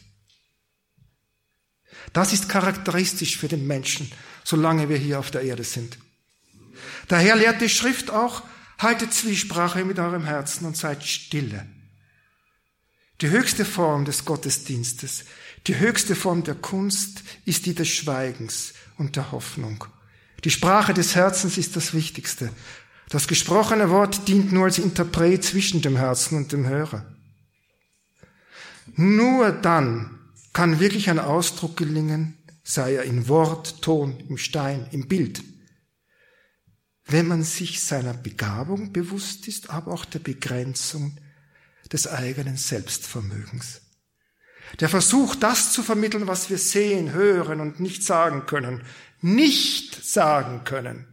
Das ist charakteristisch für den Menschen, solange wir hier auf der Erde sind. Daher lehrt die Schrift auch, haltet Zwiesprache mit eurem Herzen und seid stille. Die höchste Form des Gottesdienstes, die höchste Form der Kunst ist die des Schweigens und der Hoffnung. Die Sprache des Herzens ist das Wichtigste. Das gesprochene Wort dient nur als Interpret zwischen dem Herzen und dem Hörer. Nur dann kann wirklich ein Ausdruck gelingen, sei er in Wort, Ton, im Stein, im Bild wenn man sich seiner Begabung bewusst ist, aber auch der Begrenzung des eigenen Selbstvermögens. Der Versuch, das zu vermitteln, was wir sehen, hören und nicht sagen können, nicht sagen können,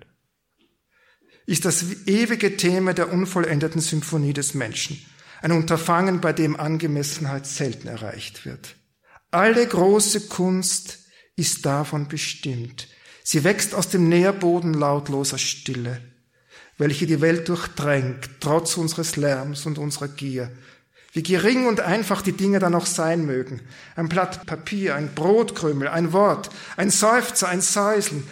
ist das ewige Thema der unvollendeten Symphonie des Menschen. Ein Unterfangen, bei dem Angemessenheit selten erreicht wird. Alle große Kunst ist davon bestimmt, Sie wächst aus dem Nährboden lautloser Stille, welche die Welt durchdrängt, trotz unseres Lärms und unserer Gier. Wie gering und einfach die Dinge dann auch sein mögen. Ein Blatt Papier, ein Brotkrümel, ein Wort, ein Seufzer, ein Säuseln,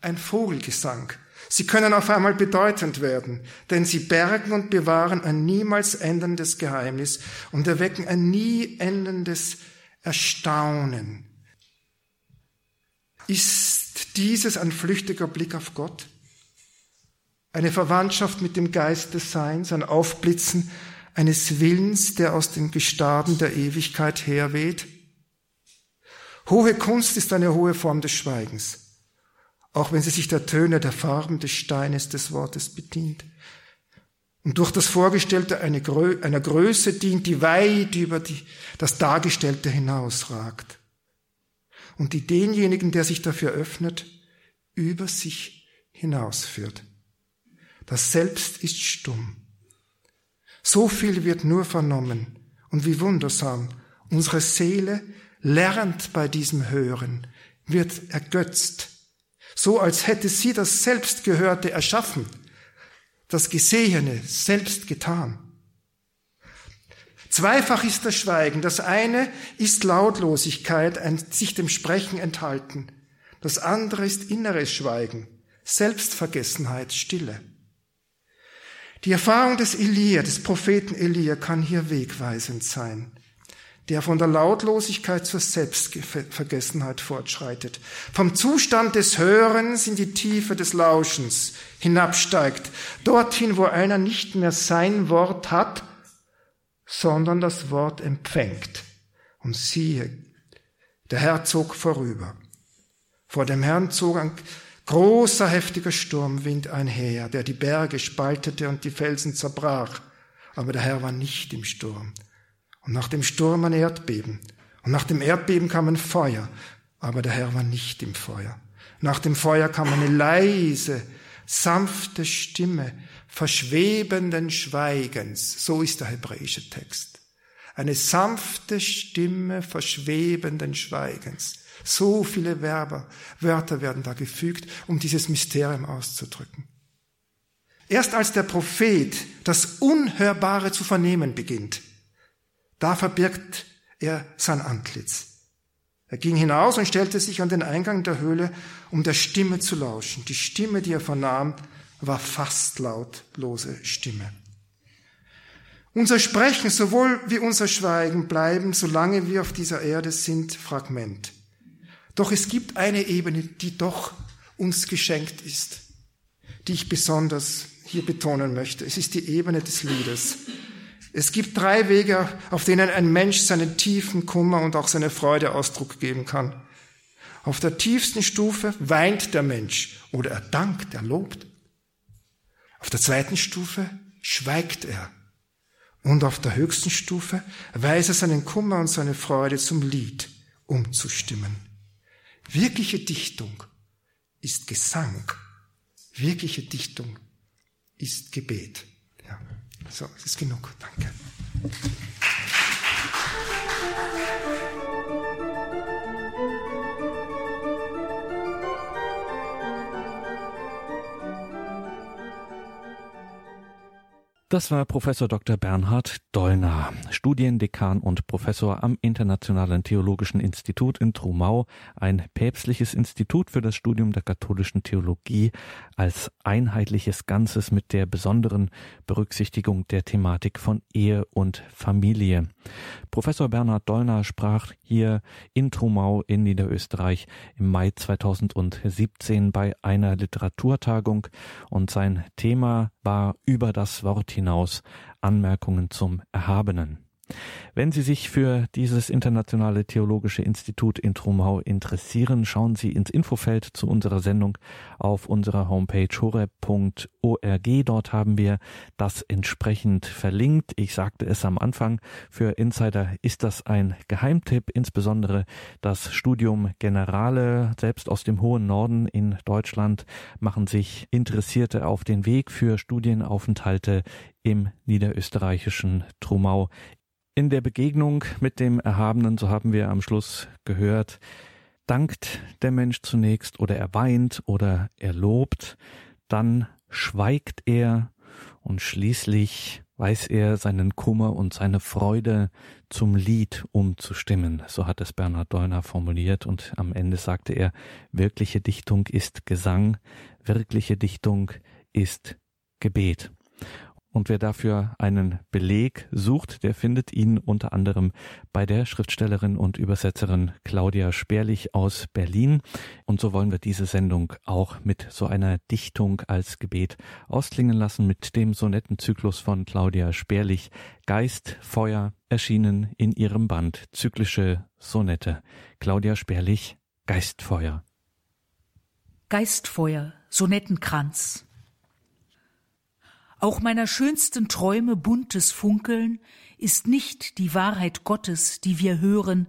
ein Vogelgesang. Sie können auf einmal bedeutend werden, denn sie bergen und bewahren ein niemals endendes Geheimnis und erwecken ein nie endendes Erstaunen. Ist dieses ein flüchtiger Blick auf Gott? Eine Verwandtschaft mit dem Geist des Seins, ein Aufblitzen eines Willens, der aus den Gestaden der Ewigkeit herweht? Hohe Kunst ist eine hohe Form des Schweigens, auch wenn sie sich der Töne, der Farben, des Steines, des Wortes bedient und durch das Vorgestellte einer Größe dient, die weit über die, das Dargestellte hinausragt und die denjenigen, der sich dafür öffnet, über sich hinausführt. Das Selbst ist stumm. So viel wird nur vernommen und wie wundersam unsere Seele lernt bei diesem Hören, wird ergötzt, so als hätte sie das Selbstgehörte erschaffen das Gesehene selbst getan. Zweifach ist das Schweigen. Das eine ist Lautlosigkeit, sich dem Sprechen enthalten. Das andere ist inneres Schweigen, Selbstvergessenheit, Stille. Die Erfahrung des Elia, des Propheten Elia, kann hier wegweisend sein der von der Lautlosigkeit zur Selbstvergessenheit fortschreitet, vom Zustand des Hörens in die Tiefe des Lauschens hinabsteigt, dorthin, wo einer nicht mehr sein Wort hat, sondern das Wort empfängt. Und siehe, der Herr zog vorüber. Vor dem Herrn zog ein großer, heftiger Sturmwind einher, der die Berge spaltete und die Felsen zerbrach. Aber der Herr war nicht im Sturm. Und nach dem Sturm ein Erdbeben. Und nach dem Erdbeben kam ein Feuer. Aber der Herr war nicht im Feuer. Nach dem Feuer kam eine leise, sanfte Stimme verschwebenden Schweigens. So ist der hebräische Text. Eine sanfte Stimme verschwebenden Schweigens. So viele Werber, Wörter werden da gefügt, um dieses Mysterium auszudrücken. Erst als der Prophet das Unhörbare zu vernehmen beginnt, da verbirgt er sein Antlitz. Er ging hinaus und stellte sich an den Eingang der Höhle, um der Stimme zu lauschen. Die Stimme, die er vernahm, war fast lautlose Stimme. Unser Sprechen sowohl wie unser Schweigen bleiben, solange wir auf dieser Erde sind, Fragment. Doch es gibt eine Ebene, die doch uns geschenkt ist, die ich besonders hier betonen möchte. Es ist die Ebene des Liedes. Es gibt drei Wege, auf denen ein Mensch seinen tiefen Kummer und auch seine Freude Ausdruck geben kann. Auf der tiefsten Stufe weint der Mensch oder er dankt, er lobt. Auf der zweiten Stufe schweigt er. Und auf der höchsten Stufe weiß er seinen Kummer und seine Freude zum Lied umzustimmen. Wirkliche Dichtung ist Gesang. Wirkliche Dichtung ist Gebet. Ja. So, es ist genug. Danke. Das war Professor Dr. Bernhard Dollner, Studiendekan und Professor am Internationalen Theologischen Institut in Trumau, ein päpstliches Institut für das Studium der katholischen Theologie als einheitliches Ganzes mit der besonderen Berücksichtigung der Thematik von Ehe und Familie. Professor Bernhard Dollner sprach hier in Trumau in Niederösterreich im Mai 2017 bei einer Literaturtagung und sein Thema war über das Wort hinaus hinaus Anmerkungen zum Erhabenen. Wenn Sie sich für dieses Internationale Theologische Institut in Trumau interessieren, schauen Sie ins Infofeld zu unserer Sendung auf unserer Homepage horeb.org. Dort haben wir das entsprechend verlinkt. Ich sagte es am Anfang, für Insider ist das ein Geheimtipp, insbesondere das Studium Generale, selbst aus dem hohen Norden in Deutschland, machen sich Interessierte auf den Weg für Studienaufenthalte im niederösterreichischen Trumau in der Begegnung mit dem Erhabenen, so haben wir am Schluss gehört, dankt der Mensch zunächst oder er weint oder er lobt, dann schweigt er und schließlich weiß er seinen Kummer und seine Freude zum Lied umzustimmen. So hat es Bernhard Deuner formuliert und am Ende sagte er, wirkliche Dichtung ist Gesang, wirkliche Dichtung ist Gebet. Und wer dafür einen Beleg sucht, der findet ihn unter anderem bei der Schriftstellerin und Übersetzerin Claudia Sperlich aus Berlin. Und so wollen wir diese Sendung auch mit so einer Dichtung als Gebet ausklingen lassen, mit dem Sonettenzyklus von Claudia Sperlich Geist, Feuer, erschienen in ihrem Band Zyklische Sonette. Claudia Sperlich, Geistfeuer. Geistfeuer, Sonettenkranz. Auch meiner schönsten Träume buntes Funkeln ist nicht die Wahrheit Gottes, die wir hören,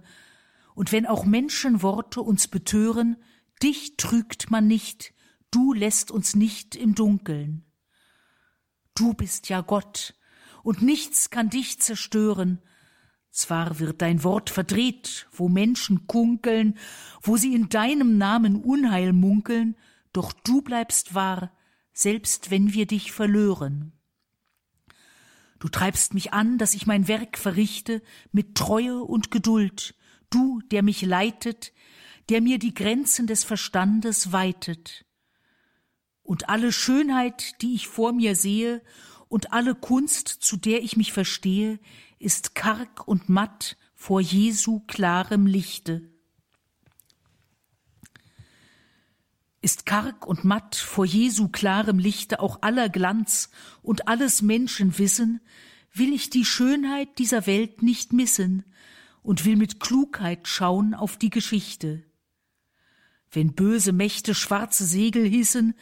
und wenn auch Menschenworte uns betören, dich trügt man nicht, du lässt uns nicht im Dunkeln. Du bist ja Gott, und nichts kann dich zerstören, zwar wird dein Wort verdreht, wo Menschen kunkeln, wo sie in deinem Namen Unheil munkeln, doch du bleibst wahr, selbst wenn wir dich verlören. Du treibst mich an, dass ich mein Werk verrichte mit Treue und Geduld, du, der mich leitet, der mir die Grenzen des Verstandes weitet. Und alle Schönheit, die ich vor mir sehe, und alle Kunst, zu der ich mich verstehe, ist karg und matt vor Jesu klarem Lichte. Ist karg und matt vor Jesu klarem Lichte auch aller Glanz und alles Menschenwissen, will ich die Schönheit dieser Welt nicht missen und will mit Klugheit schauen auf die Geschichte. Wenn böse Mächte schwarze Segel hissen,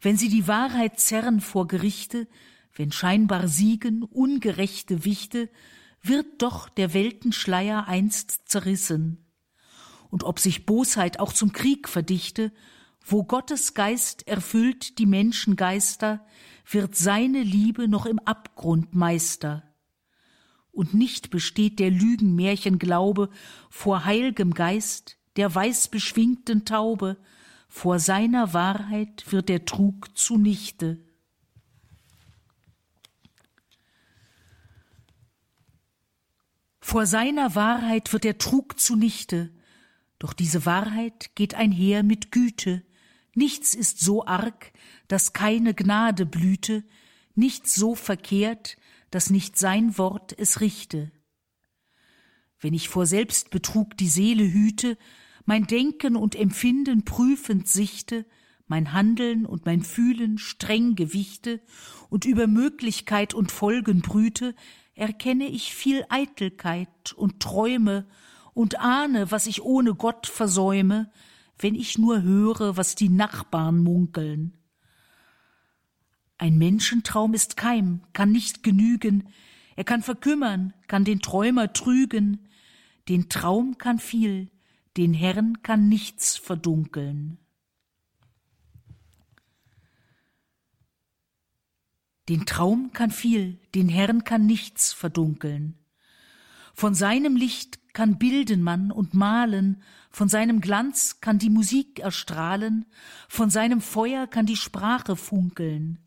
wenn sie die Wahrheit zerren vor Gerichte, wenn scheinbar siegen ungerechte Wichte, wird doch der Weltenschleier einst zerrissen. Und ob sich Bosheit auch zum Krieg verdichte, wo Gottes Geist erfüllt die Menschengeister, wird seine Liebe noch im Abgrund Meister. Und nicht besteht der Lügenmärchen Glaube vor heilgem Geist, der weiß beschwingten Taube, vor seiner Wahrheit wird der Trug zunichte. Vor seiner Wahrheit wird der Trug zunichte, doch diese Wahrheit geht einher mit Güte, Nichts ist so arg, dass keine Gnade blüte, nichts so verkehrt, dass nicht sein Wort es richte. Wenn ich vor Selbstbetrug die Seele hüte, mein Denken und Empfinden prüfend sichte, mein Handeln und mein Fühlen streng gewichte und über Möglichkeit und Folgen brüte, erkenne ich viel Eitelkeit und träume und ahne, was ich ohne Gott versäume, wenn ich nur höre, was die Nachbarn munkeln. Ein Menschentraum ist Keim, kann nicht genügen, er kann verkümmern, kann den Träumer trügen, den Traum kann viel, den Herrn kann nichts verdunkeln. Den Traum kann viel, den Herrn kann nichts verdunkeln. Von seinem Licht kann bilden man und malen, von seinem Glanz kann die Musik erstrahlen, von seinem Feuer kann die Sprache funkeln.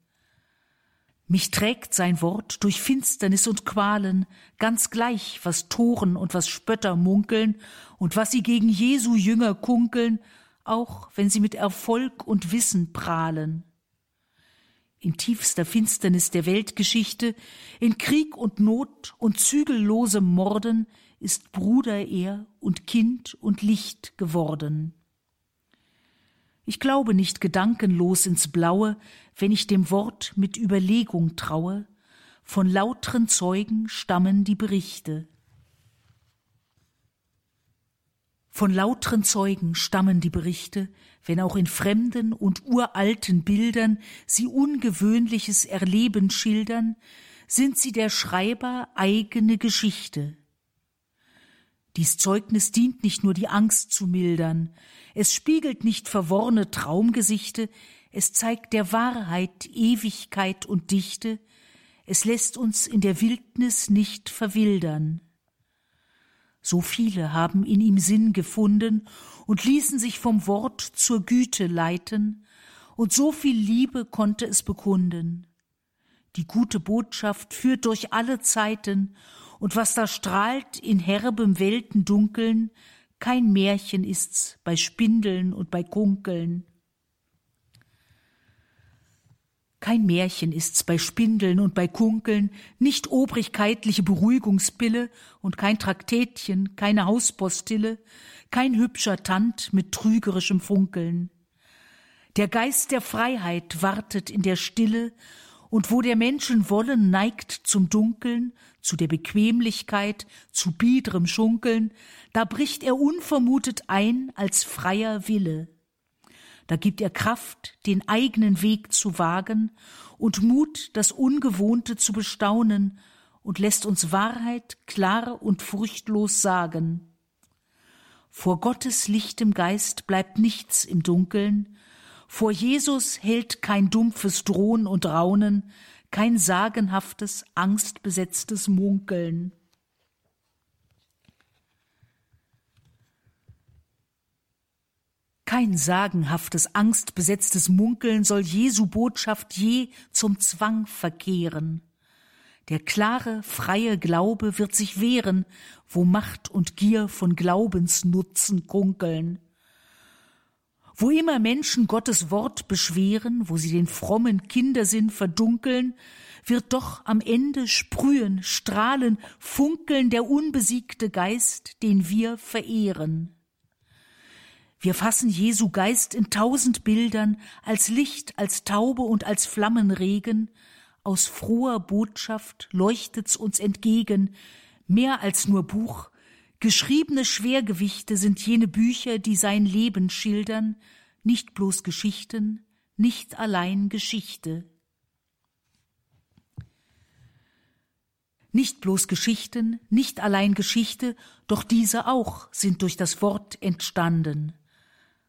Mich trägt sein Wort durch Finsternis und Qualen, ganz gleich, was Toren und was Spötter munkeln und was sie gegen Jesu Jünger kunkeln, auch wenn sie mit Erfolg und Wissen prahlen in tiefster Finsternis der Weltgeschichte, in Krieg und Not und zügellosem Morden, ist Bruder er und Kind und Licht geworden. Ich glaube nicht gedankenlos ins Blaue, wenn ich dem Wort mit Überlegung traue, von lautren Zeugen stammen die Berichte. Von lautren Zeugen stammen die Berichte, wenn auch in fremden und uralten Bildern sie ungewöhnliches Erleben schildern, sind sie der Schreiber eigene Geschichte. Dies Zeugnis dient nicht nur die Angst zu mildern, es spiegelt nicht verworrene Traumgesichte, es zeigt der Wahrheit Ewigkeit und Dichte, es lässt uns in der Wildnis nicht verwildern. So viele haben in ihm Sinn gefunden und ließen sich vom Wort zur Güte leiten, und so viel Liebe konnte es bekunden. Die gute Botschaft führt durch alle Zeiten, und was da strahlt in herbem Weltendunkeln, kein Märchen ist's bei Spindeln und bei Kunkeln. Kein Märchen ist's bei Spindeln und bei Kunkeln, nicht obrigkeitliche Beruhigungspille und kein Traktätchen, keine Hauspostille, kein hübscher Tant mit trügerischem Funkeln. Der Geist der Freiheit wartet in der Stille, und wo der Menschen Wollen neigt zum Dunkeln, zu der Bequemlichkeit, zu biedrem Schunkeln, da bricht er unvermutet ein als freier Wille. Da gibt er Kraft, den eigenen Weg zu wagen und Mut, das Ungewohnte zu bestaunen und lässt uns Wahrheit klar und furchtlos sagen. Vor Gottes lichtem Geist bleibt nichts im Dunkeln, vor Jesus hält kein dumpfes Drohen und Raunen, kein sagenhaftes, angstbesetztes Munkeln. Kein sagenhaftes, angstbesetztes Munkeln soll Jesu Botschaft je zum Zwang verkehren. Der klare, freie Glaube wird sich wehren, wo Macht und Gier von Glaubensnutzen kunkeln. Wo immer Menschen Gottes Wort beschweren, wo sie den frommen Kindersinn verdunkeln, wird doch am Ende sprühen, strahlen, funkeln der unbesiegte Geist, den wir verehren. Wir fassen Jesu Geist in tausend Bildern, als Licht, als Taube und als Flammenregen. Aus froher Botschaft leuchtet's uns entgegen, mehr als nur Buch. Geschriebene Schwergewichte sind jene Bücher, die sein Leben schildern, nicht bloß Geschichten, nicht allein Geschichte. Nicht bloß Geschichten, nicht allein Geschichte, doch diese auch sind durch das Wort entstanden.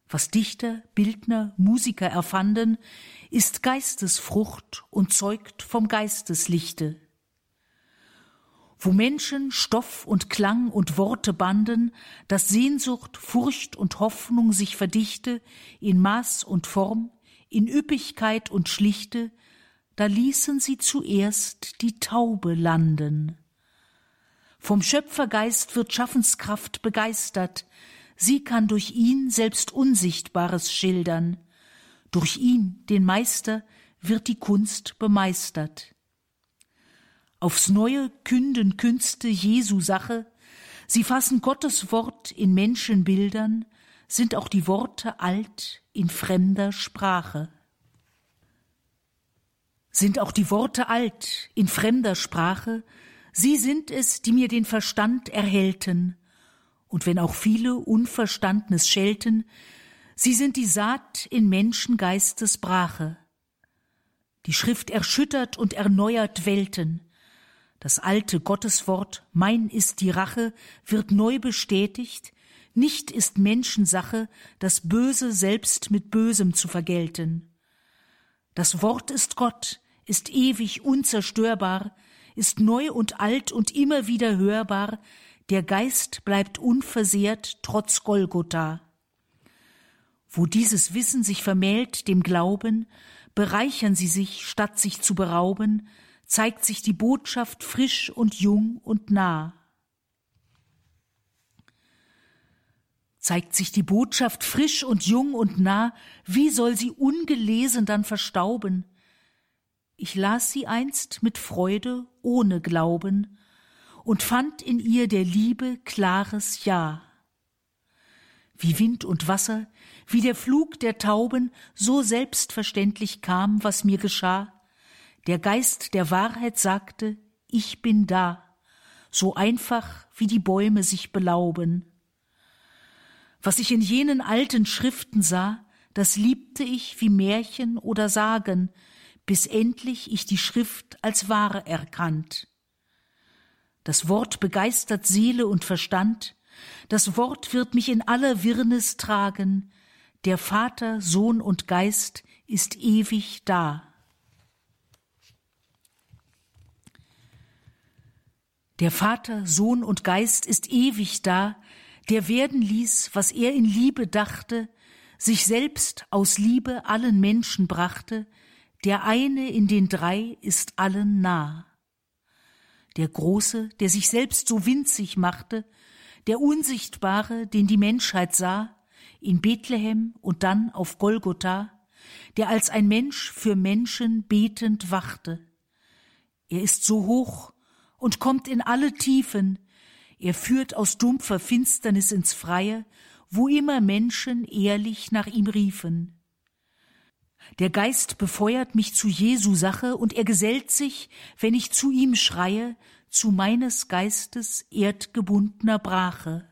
Was Dichter, Bildner, Musiker erfanden, ist Geistesfrucht und zeugt vom Geisteslichte. Wo Menschen Stoff und Klang und Worte banden, dass Sehnsucht, Furcht und Hoffnung sich verdichte, in Maß und Form, in Üppigkeit und Schlichte, da ließen sie zuerst die Taube landen. Vom Schöpfergeist wird Schaffenskraft begeistert, Sie kann durch ihn selbst Unsichtbares schildern. Durch ihn, den Meister, wird die Kunst bemeistert. Aufs Neue künden Künste Jesu Sache, sie fassen Gottes Wort in Menschenbildern, sind auch die Worte alt in fremder Sprache. Sind auch die Worte alt in fremder Sprache, sie sind es, die mir den Verstand erhellten, und wenn auch viele Unverstandnes schelten, sie sind die Saat in Menschengeistes Brache. Die Schrift erschüttert und erneuert Welten. Das alte Gotteswort, mein ist die Rache, wird neu bestätigt, nicht ist Menschensache, das Böse selbst mit Bösem zu vergelten. Das Wort ist Gott, ist ewig unzerstörbar, ist neu und alt und immer wieder hörbar, der Geist bleibt unversehrt trotz Golgotha. Wo dieses Wissen sich vermählt dem Glauben, bereichern sie sich, statt sich zu berauben, zeigt sich die Botschaft frisch und jung und nah. Zeigt sich die Botschaft frisch und jung und nah, wie soll sie ungelesen dann verstauben? Ich las sie einst mit Freude ohne Glauben, und fand in ihr der Liebe klares Ja. Wie Wind und Wasser, wie der Flug der Tauben, so selbstverständlich kam, was mir geschah. Der Geist der Wahrheit sagte, ich bin da, so einfach wie die Bäume sich belauben. Was ich in jenen alten Schriften sah, das liebte ich wie Märchen oder Sagen, bis endlich ich die Schrift als wahr erkannt. Das Wort begeistert Seele und Verstand. Das Wort wird mich in aller Wirrnis tragen. Der Vater, Sohn und Geist ist ewig da. Der Vater, Sohn und Geist ist ewig da, der werden ließ, was er in Liebe dachte, sich selbst aus Liebe allen Menschen brachte, der eine in den drei ist allen nah. Der Große, der sich selbst so winzig machte, der Unsichtbare, den die Menschheit sah, in Bethlehem und dann auf Golgotha, der als ein Mensch für Menschen betend wachte. Er ist so hoch und kommt in alle Tiefen, er führt aus dumpfer Finsternis ins Freie, wo immer Menschen ehrlich nach ihm riefen. Der Geist befeuert mich zu Jesu Sache, und er gesellt sich, wenn ich zu ihm schreie, zu meines Geistes erdgebundener Brache.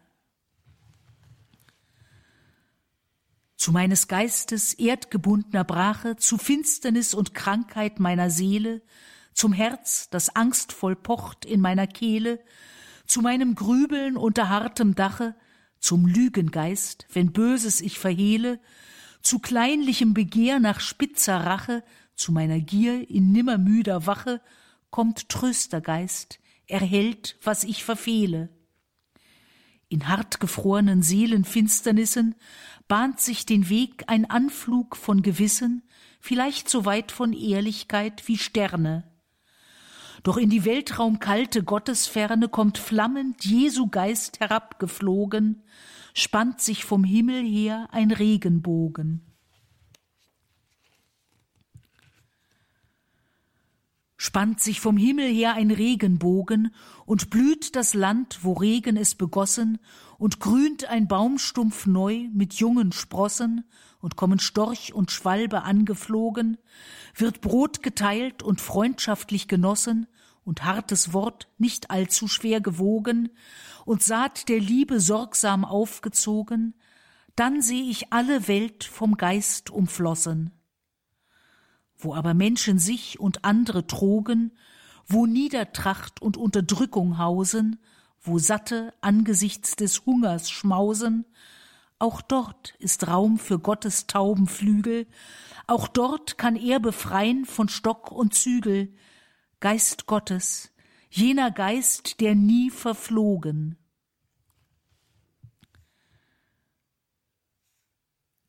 Zu meines Geistes erdgebundener Brache, zu Finsternis und Krankheit meiner Seele, zum Herz, das angstvoll pocht in meiner Kehle, zu meinem Grübeln unter hartem Dache, zum Lügengeist, wenn Böses ich verhehle, zu kleinlichem Begehr nach spitzer Rache, zu meiner Gier in nimmermüder Wache, kommt Tröstergeist, erhält, was ich verfehle. In hartgefrorenen Seelenfinsternissen bahnt sich den Weg ein Anflug von Gewissen, vielleicht so weit von Ehrlichkeit wie Sterne. Doch in die weltraumkalte Gottesferne kommt flammend Jesu Geist herabgeflogen, spannt sich vom Himmel her ein Regenbogen. Spannt sich vom Himmel her ein Regenbogen und blüht das Land, wo Regen es begossen, und grünt ein Baumstumpf neu mit jungen Sprossen, und kommen Storch und Schwalbe angeflogen, wird Brot geteilt und freundschaftlich genossen, und hartes Wort nicht allzu schwer gewogen, und Saat der Liebe sorgsam aufgezogen, dann seh ich alle Welt vom Geist umflossen. Wo aber Menschen sich und andere trogen, wo Niedertracht und Unterdrückung hausen, wo Satte angesichts des Hungers schmausen, auch dort ist Raum für Gottes Taubenflügel, auch dort kann er befreien von Stock und Zügel, Geist Gottes, jener Geist, der nie verflogen.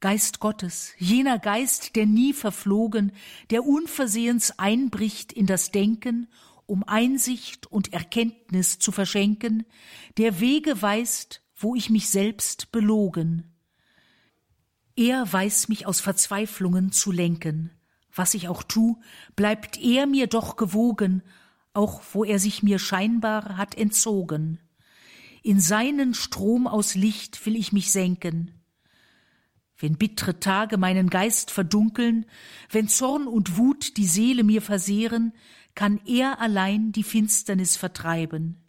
Geist Gottes, jener Geist, der nie verflogen, der unversehens einbricht in das Denken, um Einsicht und Erkenntnis zu verschenken, der Wege weist, wo ich mich selbst belogen. Er weiß mich aus Verzweiflungen zu lenken. Was ich auch tu, bleibt er mir doch gewogen, auch wo er sich mir scheinbar hat entzogen. In seinen Strom aus Licht will ich mich senken. Wenn bittre Tage meinen Geist verdunkeln, wenn Zorn und Wut die Seele mir versehren, kann er allein die Finsternis vertreiben.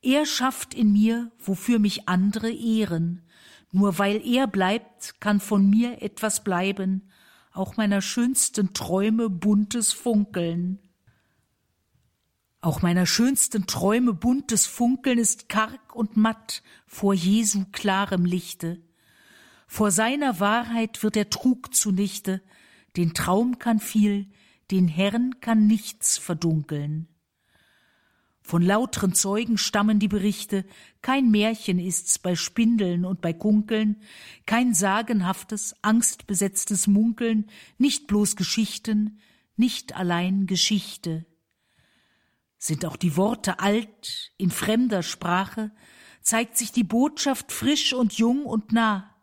Er schafft in mir, wofür mich andere ehren. Nur weil er bleibt, kann von mir etwas bleiben, auch meiner schönsten Träume buntes Funkeln. Auch meiner schönsten Träume buntes Funkeln ist karg und matt vor Jesu klarem Lichte. Vor seiner Wahrheit wird der Trug zunichte, den Traum kann viel, den Herrn kann nichts verdunkeln. Von lautren Zeugen stammen die Berichte, kein Märchen ist's bei Spindeln und bei Kunkeln, kein sagenhaftes, angstbesetztes Munkeln, nicht bloß Geschichten, nicht allein Geschichte. Sind auch die Worte alt, in fremder Sprache, zeigt sich die Botschaft frisch und jung und nah.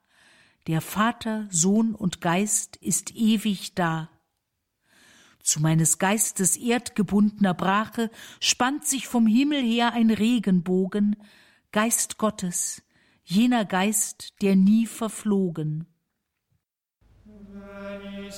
Der Vater, Sohn und Geist ist ewig da. Zu meines Geistes erdgebundener Brache spannt sich vom Himmel her ein Regenbogen, Geist Gottes, jener Geist, der nie verflogen. Wenn ich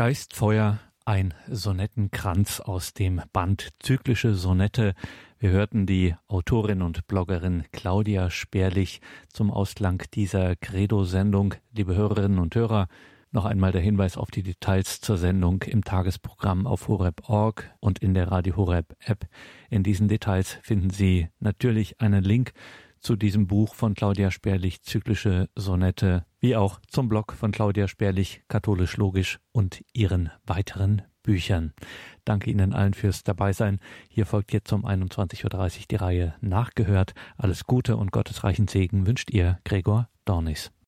Geistfeuer, ein Sonettenkranz aus dem Band Zyklische Sonette. Wir hörten die Autorin und Bloggerin Claudia Sperlich zum Ausklang dieser Credo-Sendung. Liebe Hörerinnen und Hörer, noch einmal der Hinweis auf die Details zur Sendung im Tagesprogramm auf horeb.org und in der Radio Horeb App. In diesen Details finden Sie natürlich einen Link zu diesem Buch von Claudia Sperlich, Zyklische Sonette, wie auch zum Blog von Claudia Sperlich, Katholisch Logisch und ihren weiteren Büchern. Danke Ihnen allen fürs Dabeisein. Hier folgt jetzt um 21.30 Uhr die Reihe Nachgehört. Alles Gute und gottesreichen Segen wünscht Ihr Gregor Dornis.